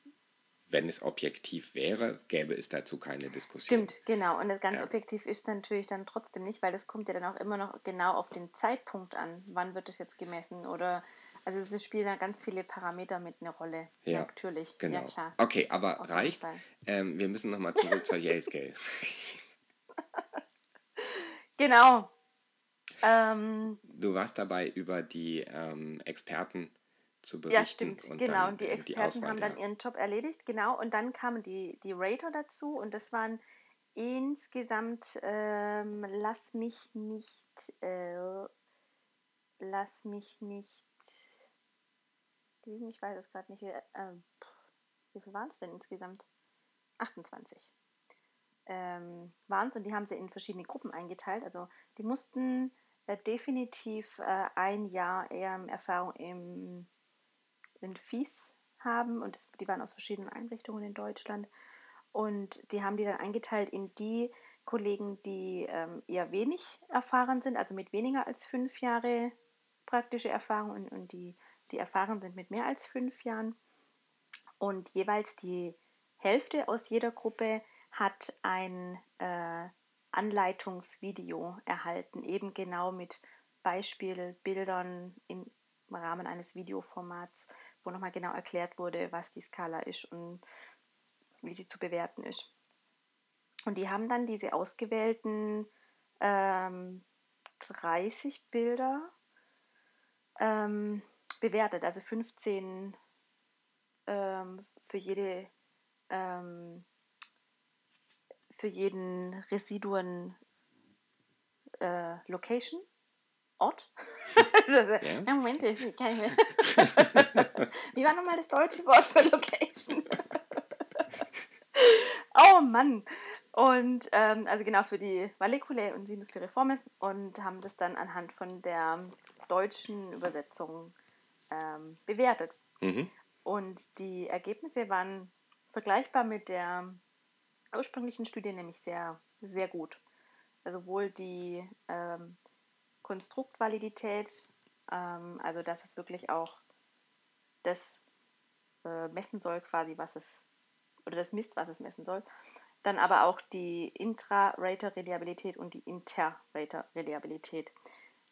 wenn es objektiv wäre, gäbe es dazu keine Diskussion. Stimmt, genau. Und das ganz ja. objektiv ist natürlich dann trotzdem nicht, weil das kommt ja dann auch immer noch genau auf den Zeitpunkt an. Wann wird das jetzt gemessen? Oder Also es spielen da ganz viele Parameter mit eine Rolle. Ja, natürlich. Genau. Ja, klar. Okay, aber Auf reicht. Ähm, wir müssen nochmal zurück zur Yale Scale. <laughs> Genau. Ähm, Du warst dabei, über die ähm, Experten zu berichten. ja, stimmt. und genau. Und die äh, Experten Auswahl haben dann ihren Job erledigt. Genau. Und dann kamen die, die Rater dazu. Und das waren insgesamt, ähm, lass mich nicht, äh, lass mich nicht, ich weiß es gerade nicht. Wie, ähm, wie viel waren es denn insgesamt? 28 ähm, waren es und die haben sie in verschiedene Gruppen eingeteilt. Also die mussten äh, definitiv äh, ein Jahr eher Erfahrung im, in FIS haben und das, die waren aus verschiedenen Einrichtungen in Deutschland und die haben die dann eingeteilt in die Kollegen, die ähm, eher wenig erfahren sind, also mit weniger als fünf Jahre praktische Erfahrung und, und die, die erfahren sind mit mehr als fünf Jahren. Und jeweils die Hälfte aus jeder Gruppe hat ein äh, Anleitungsvideo erhalten, eben genau mit Beispielbildern im Rahmen eines Videoformats, wo nochmal genau erklärt wurde, was die Skala ist und wie sie zu bewerten ist. Und die haben dann diese ausgewählten ähm, 30 Bilder ähm, bewertet, also 15 ähm, für jede ähm, für jeden Residuen äh, Location Ort. Das <laughs> Ja. <laughs> Moment, ich kann nicht mehr. <laughs> Wie war nochmal das deutsche Wort für Location? <laughs> oh Mann. Und ähm, also genau für die Valleculae und Sinus Piriformis und haben das dann anhand von der deutschen Übersetzung ähm, bewertet. Mhm. Und die Ergebnisse waren vergleichbar mit der ursprünglichen Studie, nämlich sehr, sehr gut. Also sowohl die ähm, Konstruktvalidität, ähm, also dass es wirklich auch das äh, messen soll, quasi, was es, oder das misst, was es messen soll. Dann aber auch die Intra-Rater-Reliabilität und die Inter-Rater-Reliabilität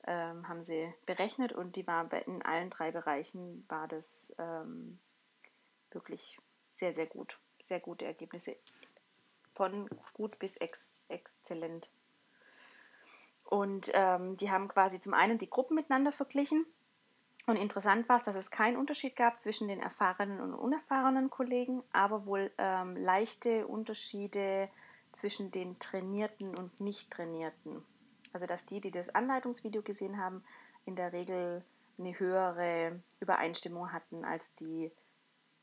ähm, haben sie berechnet und die war in allen drei Bereichen war das ähm, wirklich sehr, sehr gut. Sehr gute Ergebnisse. Von gut bis ex exzellent. Und ähm, die haben quasi zum einen die Gruppen miteinander verglichen. Und interessant war es, dass es keinen Unterschied gab zwischen den erfahrenen und unerfahrenen Kollegen, aber wohl ähm, leichte Unterschiede zwischen den Trainierten und Nicht-Trainierten. Also dass die, die das Anleitungsvideo gesehen haben, in der Regel eine höhere Übereinstimmung hatten als die,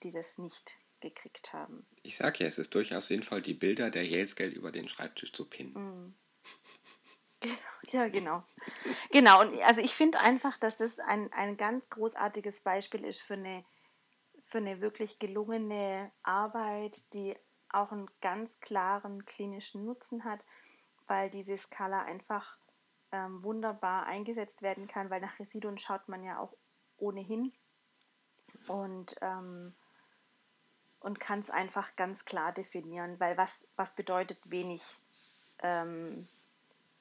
die das nicht gekriegt haben. Ich sag ja, es ist durchaus sinnvoll, die Bilder der Yale Scale über den Schreibtisch zu pinnen. Mhm. <laughs> Ja, genau. Genau, und also ich finde einfach, dass das ein, ein ganz großartiges Beispiel ist für eine, für eine wirklich gelungene Arbeit, die auch einen ganz klaren klinischen Nutzen hat, weil diese Skala einfach ähm, wunderbar eingesetzt werden kann, weil nach Residuen schaut man ja auch ohnehin und, ähm, und kann es einfach ganz klar definieren, weil was, was bedeutet wenig ähm,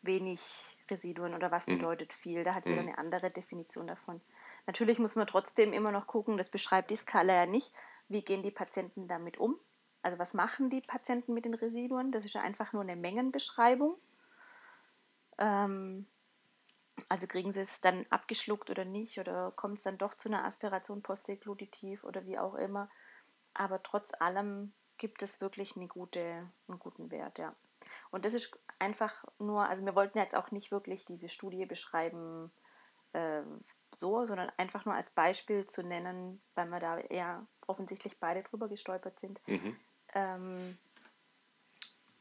wenig Residuen oder was bedeutet viel. Da hat jeder eine andere Definition davon. Natürlich muss man trotzdem immer noch gucken, das beschreibt die Skala ja nicht, wie gehen die Patienten damit um. Also was machen die Patienten mit den Residuen? Das ist ja einfach nur eine Mengenbeschreibung. Ähm, also kriegen sie es dann abgeschluckt oder nicht oder kommt es dann doch zu einer Aspiration postdeglutitiv oder wie auch immer. Aber trotz allem gibt es wirklich eine gute, einen guten Wert, ja. Und das ist einfach nur, also wir wollten jetzt auch nicht wirklich diese Studie beschreiben äh, so, sondern einfach nur als Beispiel zu nennen, weil wir da eher offensichtlich beide drüber gestolpert sind. Mhm. Ähm,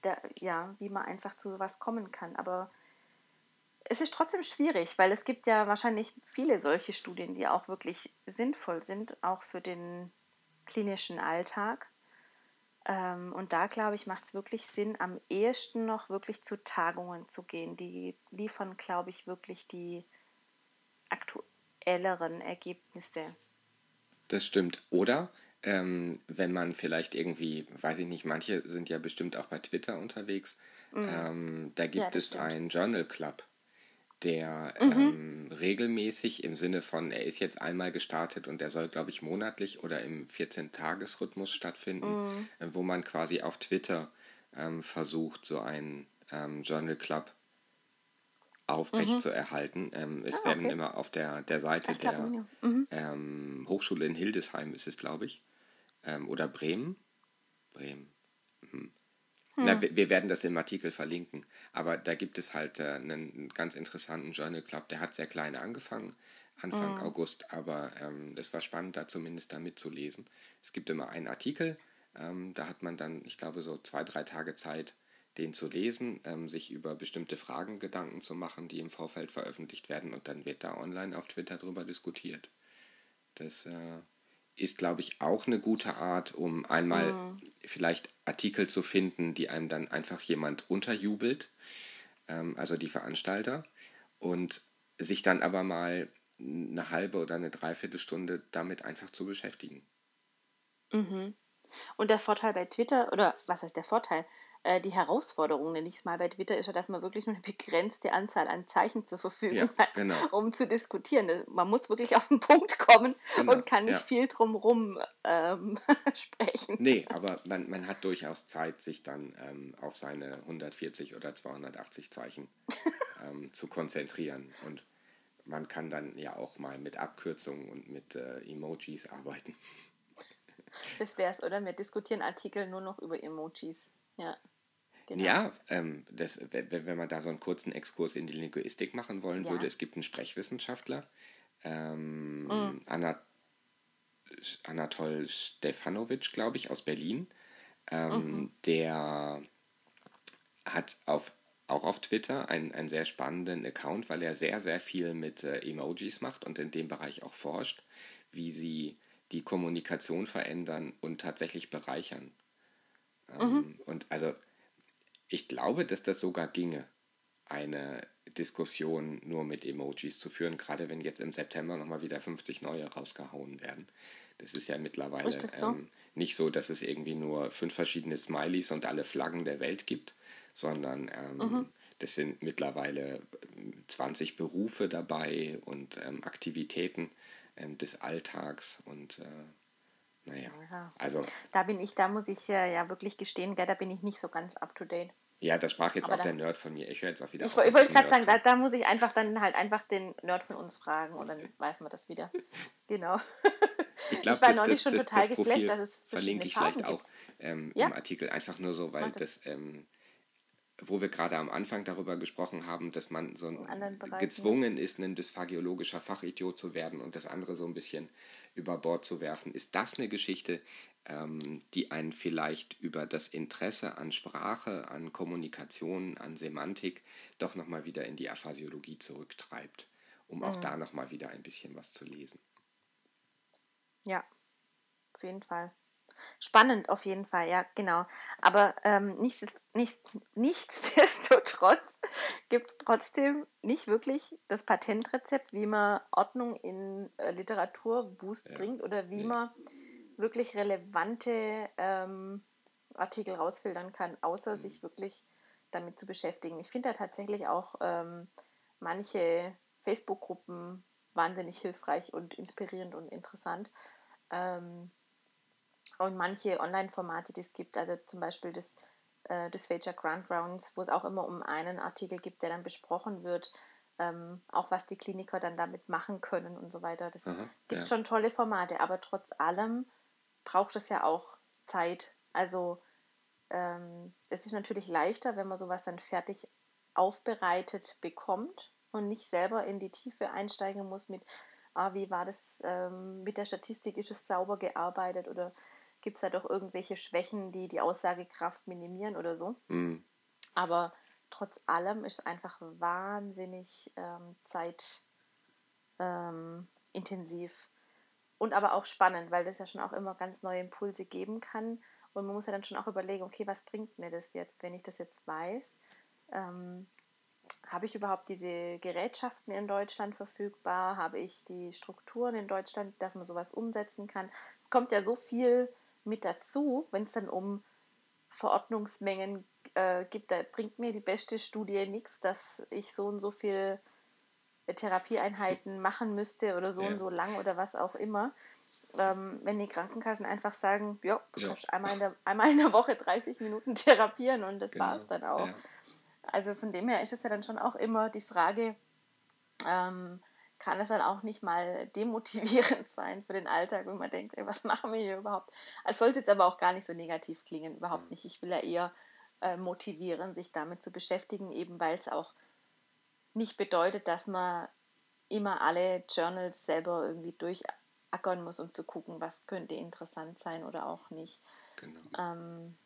da, ja, wie man einfach zu sowas kommen kann. Aber es ist trotzdem schwierig, weil es gibt ja wahrscheinlich viele solche Studien, die auch wirklich sinnvoll sind, auch für den klinischen Alltag. Ähm, und da, glaube ich, macht es wirklich Sinn, am ehesten noch wirklich zu Tagungen zu gehen. Die liefern, glaube ich, wirklich die aktuelleren Ergebnisse. Das stimmt. Oder ähm, wenn man vielleicht irgendwie, weiß ich nicht, manche sind ja bestimmt auch bei Twitter unterwegs, ähm, da gibt Mhm. das es stimmt. einen Journal Club. Der mhm. ähm, regelmäßig im Sinne von, er ist jetzt einmal gestartet und der soll, glaube ich, monatlich oder im 14-Tages-Rhythmus stattfinden, mhm. äh, wo man quasi auf Twitter ähm, versucht, so einen ähm, Journal Club aufrecht mhm. zu erhalten. Ähm, es ah, werden okay. immer auf der, der Seite Ach, der mhm. ähm, Hochschule in Hildesheim ist es, glaube ich, ähm, oder Bremen. Bremen. Mhm. Hm. Na, wir, wir, werden das im Artikel verlinken. Aber da gibt es halt äh, einen ganz interessanten Journal Club. Der hat sehr klein angefangen, Anfang hm. August, aber ähm, es war spannend, da zumindest da mitzulesen. Es gibt immer einen Artikel, ähm, da hat man dann, ich glaube, so zwei, drei Tage Zeit, den zu lesen, ähm, sich über bestimmte Fragen Gedanken zu machen, die im Vorfeld veröffentlicht werden und dann wird da online auf Twitter drüber diskutiert. Das äh, ist, glaube ich, auch eine gute Art, um einmal mhm. vielleicht Artikel zu finden, die einem dann einfach jemand unterjubelt, ähm, also die Veranstalter, und sich dann aber mal eine halbe oder eine Dreiviertelstunde damit einfach zu beschäftigen. Mhm. Und der Vorteil bei Twitter, oder was heißt der Vorteil? Äh, die Herausforderung, nenne ich es mal, bei Twitter ist ja, dass man wirklich nur eine begrenzte Anzahl an Zeichen zur Verfügung ja, hat, genau. um zu diskutieren. Man muss wirklich auf den <laughs> Punkt kommen genau, und kann nicht ja. viel drumherum ähm, <laughs> sprechen. Nee, aber man, man hat durchaus Zeit, sich dann ähm, auf seine 140 oder 280 Zeichen <laughs> ähm, zu konzentrieren. Und man kann dann ja auch mal mit Abkürzungen und mit äh, Emojis arbeiten. Das wäre es, oder? Wir diskutieren Artikel nur noch über Emojis. Ja. Genau. Ja, ähm, das, wenn man da so einen kurzen Exkurs in die Linguistik machen wollen ja. würde, es gibt einen Sprechwissenschaftler, ähm, mhm. Anat Anatol Stefanovic, glaube ich, aus Berlin, ähm, mhm. der hat auf, auch auf Twitter einen, einen sehr spannenden Account, weil er sehr, sehr viel mit äh, Emojis macht und in dem Bereich auch forscht, wie sie die Kommunikation verändern und tatsächlich bereichern. Ähm, mhm. Und also ich glaube, dass das sogar ginge, eine Diskussion nur mit Emojis zu führen, gerade wenn jetzt im September nochmal wieder 50 neue rausgehauen werden. Das ist ja mittlerweile ist so? ähm, nicht so, dass es irgendwie nur fünf verschiedene Smileys und alle Flaggen der Welt gibt, sondern ähm, mhm. das sind mittlerweile 20 ähm, Berufe dabei und ähm, Aktivitäten ähm, des Alltags und äh, naja, ja. also. Da bin ich, da muss ich äh, ja wirklich gestehen, gell, da bin ich nicht so ganz up to date. Ja, da sprach jetzt Aber auch der Nerd von mir. Ich höre jetzt auch wieder. Ich, ich wollte gerade sagen, da, da, muss ich einfach dann halt einfach den Nerd von uns fragen und dann weiß man das wieder. <laughs> Genau. Ich, glaub, ich war das, neulich das, schon das, total geflasht, dass es Verlinke ich vielleicht Farben auch ähm, ja? im Artikel einfach nur so, weil das, ähm, wo wir gerade am Anfang darüber gesprochen haben, dass man so gezwungen ist, ein dysphagiologischer Fachidiot zu werden und das andere so ein bisschen über Bord zu werfen. Ist das eine Geschichte, ähm, die einen vielleicht über das Interesse an Sprache, an Kommunikation, an Semantik doch nochmal wieder in die Aphasiologie zurücktreibt, um auch mhm. da nochmal wieder ein bisschen was zu lesen? Ja, auf jeden Fall. Spannend auf jeden Fall, ja, genau. Aber ähm, nicht, nicht, nichtsdestotrotz <laughs> gibt es trotzdem nicht wirklich das Patentrezept, wie man Ordnung in äh, Literaturwust ja. bringt oder wie ja. man wirklich relevante ähm, Artikel rausfiltern kann, außer mhm. sich wirklich damit zu beschäftigen. Ich finde da tatsächlich auch ähm, manche Facebook-Gruppen wahnsinnig hilfreich und inspirierend und interessant. Ähm, und manche Online-Formate, die es gibt, also zum Beispiel das, äh, das Fager Grant Rounds, wo es auch immer um einen Artikel gibt, der dann besprochen wird, ähm, auch was die Kliniker dann damit machen können und so weiter. Das Aha, gibt ja. schon tolle Formate, aber trotz allem braucht es ja auch Zeit. Also ähm, es ist natürlich leichter, wenn man sowas dann fertig aufbereitet bekommt und nicht selber in die Tiefe einsteigen muss mit, ah, wie war das ähm, mit der Statistik, ist es sauber gearbeitet oder gibt es da doch irgendwelche Schwächen, die die Aussagekraft minimieren oder so. Mhm. Aber trotz allem ist es einfach wahnsinnig ähm, zeitintensiv. Ähm, und aber auch spannend, weil das ja schon auch immer ganz neue Impulse geben kann. Und man muss ja dann schon auch überlegen, okay, was bringt mir das jetzt, wenn ich das jetzt weiß? Ähm, habe ich überhaupt diese Gerätschaften in Deutschland verfügbar? Habe ich die Strukturen in Deutschland, dass man sowas umsetzen kann? Es kommt ja so viel mit dazu, wenn es dann um Verordnungsmengen äh, gibt, da bringt mir die beste Studie nichts, dass ich so und so viel Therapieeinheiten <laughs> machen müsste oder so ja. und so lang oder was auch immer. Ähm, wenn die Krankenkassen einfach sagen, du ja. kannst einmal in, der, einmal in der Woche 30 Minuten <laughs> therapieren und das genau. war es dann auch. Ja. Also von dem her ist es ja dann schon auch immer die Frage, ähm, kann es dann auch nicht mal demotivierend <laughs> sein für den Alltag, wenn man denkt, ey, was machen wir hier überhaupt? Es sollte jetzt aber auch gar nicht so negativ klingen, überhaupt mhm. nicht. Ich will ja eher äh, motivieren, sich damit zu beschäftigen, eben weil es auch nicht bedeutet, dass man immer alle Journals selber irgendwie durchackern muss, um zu gucken, was könnte interessant sein oder auch nicht. Genau. Ähm,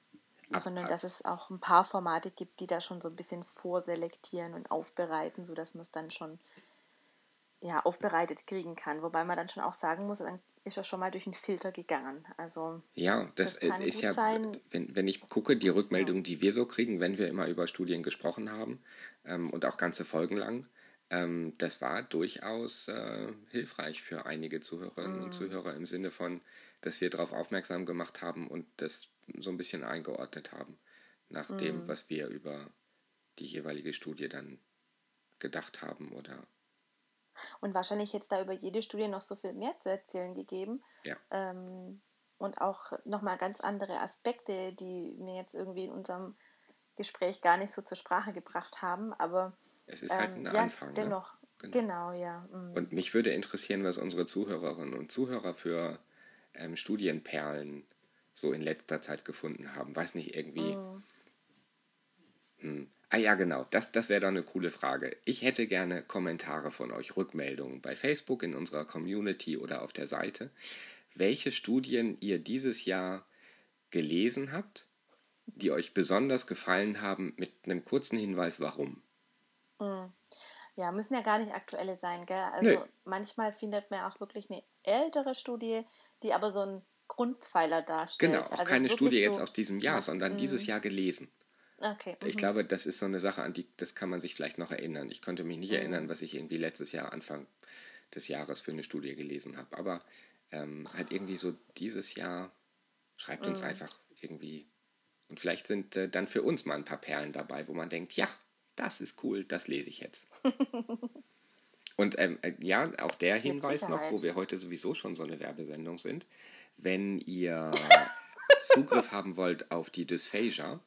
ab, sondern ab. dass es auch ein paar Formate gibt, die da schon so ein bisschen vorselektieren und aufbereiten, sodass man es dann schon ja, aufbereitet kriegen kann. Wobei man dann schon auch sagen muss, dann ist er schon mal durch einen Filter gegangen. Also ja, das, das ist ja, sein. Wenn, wenn ich gucke, die Rückmeldungen, die wir so kriegen, wenn wir immer über Studien gesprochen haben ähm, und auch ganze Folgen lang, ähm, das war durchaus äh, hilfreich für einige Zuhörerinnen mm. und Zuhörer im Sinne von, dass wir darauf aufmerksam gemacht haben und das so ein bisschen eingeordnet haben, nach dem, mm. was wir über die jeweilige Studie dann gedacht haben oder und wahrscheinlich hätte es da über jede Studie noch so viel mehr zu erzählen gegeben. Ja. Ähm, und auch nochmal ganz andere Aspekte, die mir jetzt irgendwie in unserem Gespräch gar nicht so zur Sprache gebracht haben. Aber es ist halt ähm, ein ja, Anfang. Ne? Dennoch. Ne? Genau. genau, ja. Mhm. Und mich würde interessieren, was unsere Zuhörerinnen und Zuhörer für ähm, Studienperlen so in letzter Zeit gefunden haben. Weiß nicht, irgendwie. Mhm. Hm, Ah ja, genau, das, das wäre doch eine coole Frage. Ich hätte gerne Kommentare von euch, Rückmeldungen bei Facebook, in unserer Community oder auf der Seite, welche Studien ihr dieses Jahr gelesen habt, die euch besonders gefallen haben, mit einem kurzen Hinweis, warum. Hm. Ja, müssen ja gar nicht aktuelle sein, gell? Also Nö. manchmal findet man auch wirklich eine ältere Studie, die aber so einen Grundpfeiler darstellt. Genau, auch also keine Studie so jetzt aus diesem Jahr, sondern dieses Jahr gelesen. Okay. Ich mhm. glaube, das ist so eine Sache, an die das kann man sich vielleicht noch erinnern. Ich konnte mich nicht mhm. erinnern, was ich irgendwie letztes Jahr Anfang des Jahres für eine Studie gelesen habe. Aber ähm, halt irgendwie so dieses Jahr schreibt uns mhm. einfach irgendwie. Und vielleicht sind äh, dann für uns mal ein paar Perlen dabei, wo man denkt, ja, das ist cool, das lese ich jetzt. <laughs> Und ähm, äh, ja, auch der Hinweis noch, wo wir heute sowieso schon so eine Werbesendung sind. Wenn ihr <laughs> Zugriff haben wollt auf die Dysphagia,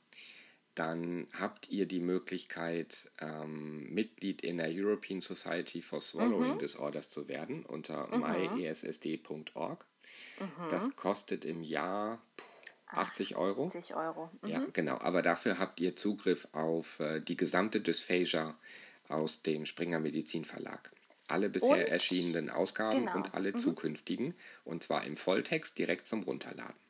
dann habt ihr die Möglichkeit, ähm, Mitglied in der European Society for Swallowing mhm. Disorders zu werden unter mhm. myessd.org. Mhm. Das kostet im Jahr 80 Euro. 80 Euro. Mhm. Ja, genau. Aber dafür habt ihr Zugriff auf äh, die gesamte Dysphagia aus dem Springer Medizin Verlag. Alle bisher und, erschienenen Ausgaben genau. und alle mhm. zukünftigen. Und zwar im Volltext direkt zum Runterladen.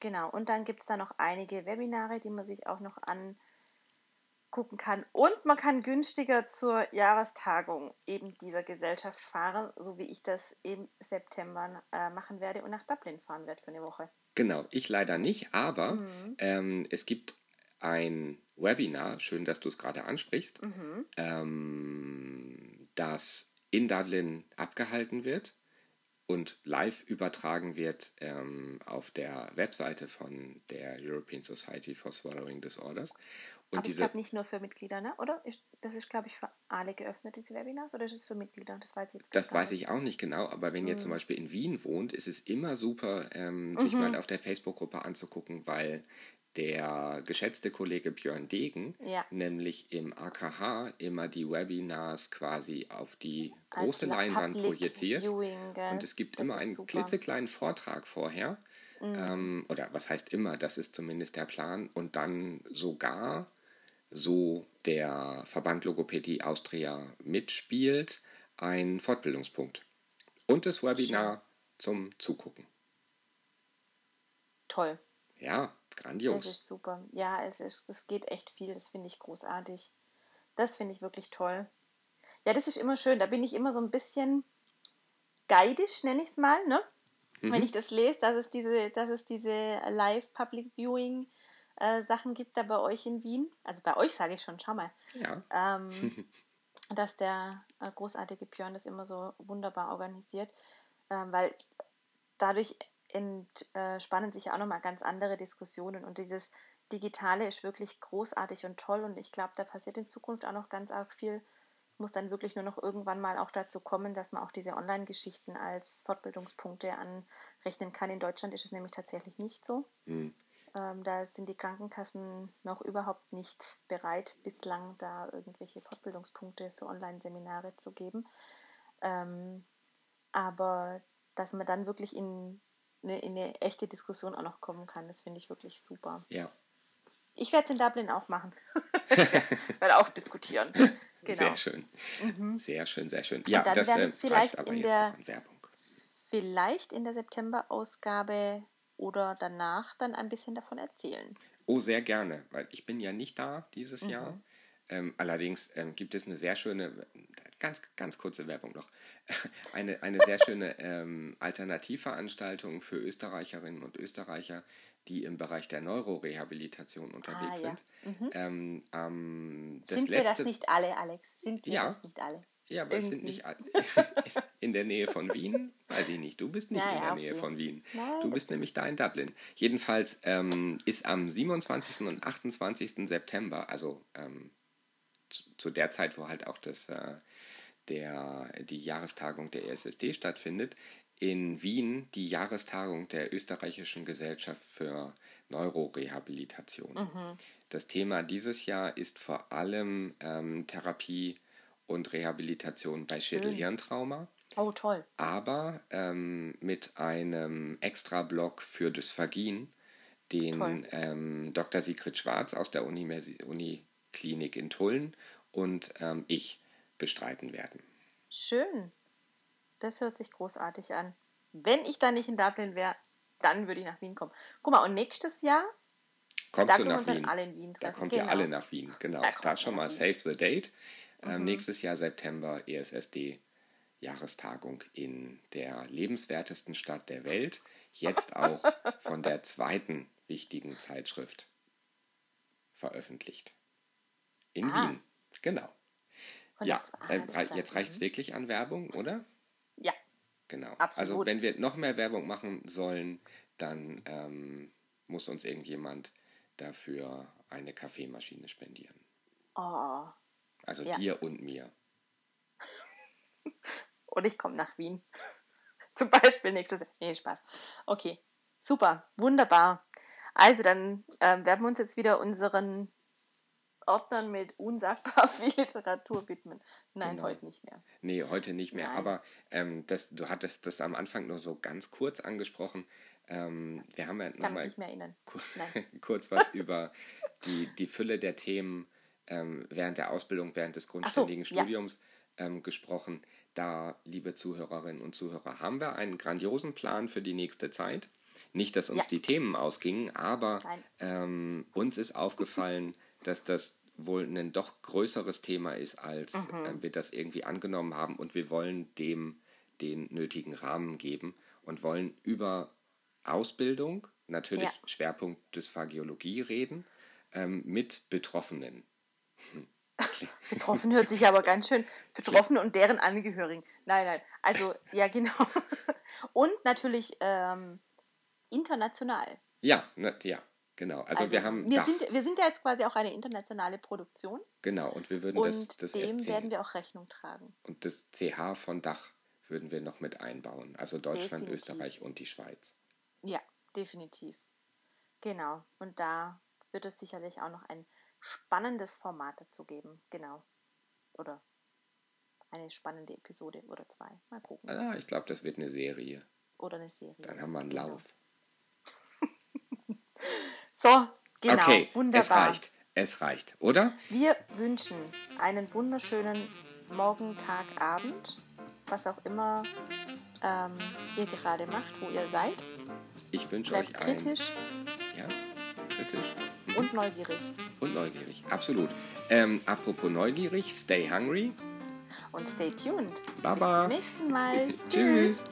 Genau, und dann gibt es da noch einige Webinare, die man sich auch noch angucken kann. Und man kann günstiger zur Jahrestagung eben dieser Gesellschaft fahren, so wie ich das im September äh, machen werde und nach Dublin fahren werde für eine Woche. Genau, ich leider nicht, aber mhm. ähm, es gibt ein Webinar, schön, dass du es gerade ansprichst, mhm. ähm, das in Dublin abgehalten wird und live übertragen wird ähm, auf der Webseite von der European Society for Swallowing Disorders. Und Aber diese, ich glaube nicht nur für Mitglieder, ne? oder? Das ist, glaube ich, für alle geöffnet, diese Webinars, oder ist es für Mitglieder? Das weiß ich jetzt Das weiß ich auch nicht genau, aber wenn mhm. ihr zum Beispiel in Wien wohnt, ist es immer super, ähm, sich mhm. mal auf der Facebook-Gruppe anzugucken, weil der geschätzte Kollege Björn Degen ja. nämlich im AKH immer die Webinars quasi auf die große Leinwand projiziert. Viewing, und es gibt das immer einen super. klitzekleinen Vortrag vorher. Mhm. Ähm, oder was heißt immer, das ist zumindest der Plan. Und dann sogar, so der Verband Logopädie Austria mitspielt, ein Fortbildungspunkt. Und das Webinar Schön. zum Zugucken. Toll. Ja, Grandios. Das ist super. Ja, es, ist, es geht echt viel. Das finde ich großartig. Das finde ich wirklich toll. Ja, das ist immer schön. Da bin ich immer so ein bisschen geidisch, nenne ich es mal, ne? Mhm. Wenn ich das lese, dass es diese, dass es diese Live Public Viewing äh, Sachen gibt da bei euch in Wien. Also bei euch sage ich schon, schau mal. Ja. Ähm, <laughs> dass der äh, großartige Björn das immer so wunderbar organisiert. Ähm, weil dadurch entspannen sich auch nochmal ganz andere Diskussionen. Und dieses Digitale ist wirklich großartig und toll. Und ich glaube, da passiert in Zukunft auch noch ganz arg viel Es muss dann wirklich nur noch irgendwann mal auch dazu kommen, dass man auch diese Online-Geschichten als Fortbildungspunkte anrechnen kann. In Deutschland ist es nämlich tatsächlich nicht so. Mhm. Ähm, da sind die Krankenkassen noch überhaupt nicht bereit, bislang da irgendwelche Fortbildungspunkte für Online-Seminare zu geben. Ähm, aber dass man dann wirklich in eine, in eine echte Diskussion auch noch kommen kann, das finde ich wirklich super. Ja. Ich werde es in Dublin auch machen. <laughs> werde auch diskutieren. Genau. Sehr schön. Mhm. Sehr schön, sehr schön. Ja, das äh, vielleicht in der, Vielleicht in der September-Ausgabe oder danach dann ein bisschen davon erzählen. Oh, sehr gerne, weil ich bin ja nicht da dieses mhm. Jahr. Ähm, allerdings ähm, gibt es eine sehr schöne, ganz, ganz kurze Werbung noch, <laughs> eine, eine sehr schöne ähm, Alternativveranstaltung für Österreicherinnen und Österreicher, die im Bereich der Neurorehabilitation unterwegs ah, ja. sind. Mhm. Ähm, ähm, sind wir das nicht alle, Alex? Sind wir ja. das nicht alle? Ja, aber es sind nicht <laughs> in der Nähe von Wien. Weiß ich nicht. Du bist nicht naja, in der okay. Nähe von Wien. Nein, du bist nämlich da in Dublin. Jedenfalls ähm, ist am 27. und 28. September, also ähm, zu, zu, der Zeit, wo halt auch das, äh, der, die Jahrestagung der ESSD stattfindet, in Wien die Jahrestagung der Österreichischen Gesellschaft für Neurorehabilitation. Mhm. Das Thema dieses Jahr ist vor allem ähm, Therapie und Rehabilitation bei Schädelhirntrauma. Oh, toll. Aber ähm, mit einem extra Block für Dysphagien, den ähm, Dr. Sigrid Schwarz aus der Uniklinik in Tulln und ähm, ich bestreiten werden. Schön. Das hört sich großartig an. Wenn ich da nicht in Dublin wäre, dann würde ich nach Wien kommen. Guck mal, und nächstes Jahr Kommst da du nach Wien. alle in Wien treffen. Da kommt genau. ihr alle nach Wien, genau. Da, da schon mal Save the Date. Ähm, mhm. nächstes Jahr September ESSD Jahrestagung in der lebenswertesten Stadt der Welt. Jetzt auch von der zweiten wichtigen Zeitschrift veröffentlicht. In ah. Wien, genau. Von ja, äh, jetzt reicht es wirklich an Werbung, oder? Ja. Genau. Absolut. Also wenn wir noch mehr Werbung machen sollen, dann ähm, muss uns irgendjemand dafür eine Kaffeemaschine spendieren. Oh, also ja. dir und mir. <laughs> und ich komme nach Wien. <laughs> Zum Beispiel nächstes Jahr. Nee, Spaß. Okay, super, wunderbar. Also dann äh, werden wir uns jetzt wieder unseren Ordnern mit unsagbar <laughs> viel Literatur widmen. Nein, genau. heute nicht mehr. Nee, heute nicht mehr. Nein. Aber ähm, das, du hattest das am Anfang nur so ganz kurz angesprochen. Ähm, wir haben ja nochmal <laughs> kurz was über die, die Fülle der Themen ähm, während der Ausbildung, während des grundständigen so, Studiums ja. ähm, gesprochen. Da, liebe Zuhörerinnen und Zuhörer, haben wir einen grandiosen Plan für die nächste Zeit. Nicht, dass uns ja. die Themen ausgingen, aber ähm, uns ist aufgefallen, dass das wohl ein doch größeres Thema ist, als mhm. äh, wir das irgendwie angenommen haben. Und wir wollen dem den nötigen Rahmen geben und wollen über Ausbildung, natürlich ja. Schwerpunkt Dysphagiologie reden, ähm, mit Betroffenen. <laughs> Betroffen hört sich aber ganz schön. Betroffene und deren Angehörigen. Nein, nein. Also, ja, genau. <laughs> Und natürlich ähm, international. Ja, na, ja, genau. Also, also wir haben. Wir sind, wir sind ja jetzt quasi auch eine internationale Produktion. Genau, und wir würden und das, das dem SC, werden wir auch Rechnung tragen. Und das CH von Dach würden wir noch mit einbauen. Also Deutschland, definitiv. Österreich und die Schweiz. Ja, definitiv. Genau. Und da wird es sicherlich auch noch ein spannendes Format dazu geben. Genau. Oder eine spannende Episode oder zwei. Mal gucken. Ah, ich glaube, das wird eine Serie. Oder eine Serie. Dann haben wir einen genau. So, genau. Okay, wunderbar. Es reicht. Es reicht, oder? Wir wünschen einen wunderschönen Morgen, Tag, Abend, was auch immer ähm, ihr gerade macht, wo ihr seid. Ich wünsche euch kritisch. Ein, ja, kritisch. Und neugierig. Und neugierig, absolut. Ähm, apropos neugierig, stay hungry. Und stay tuned. Baba. Bis zum nächsten Mal. <laughs> Tschüss.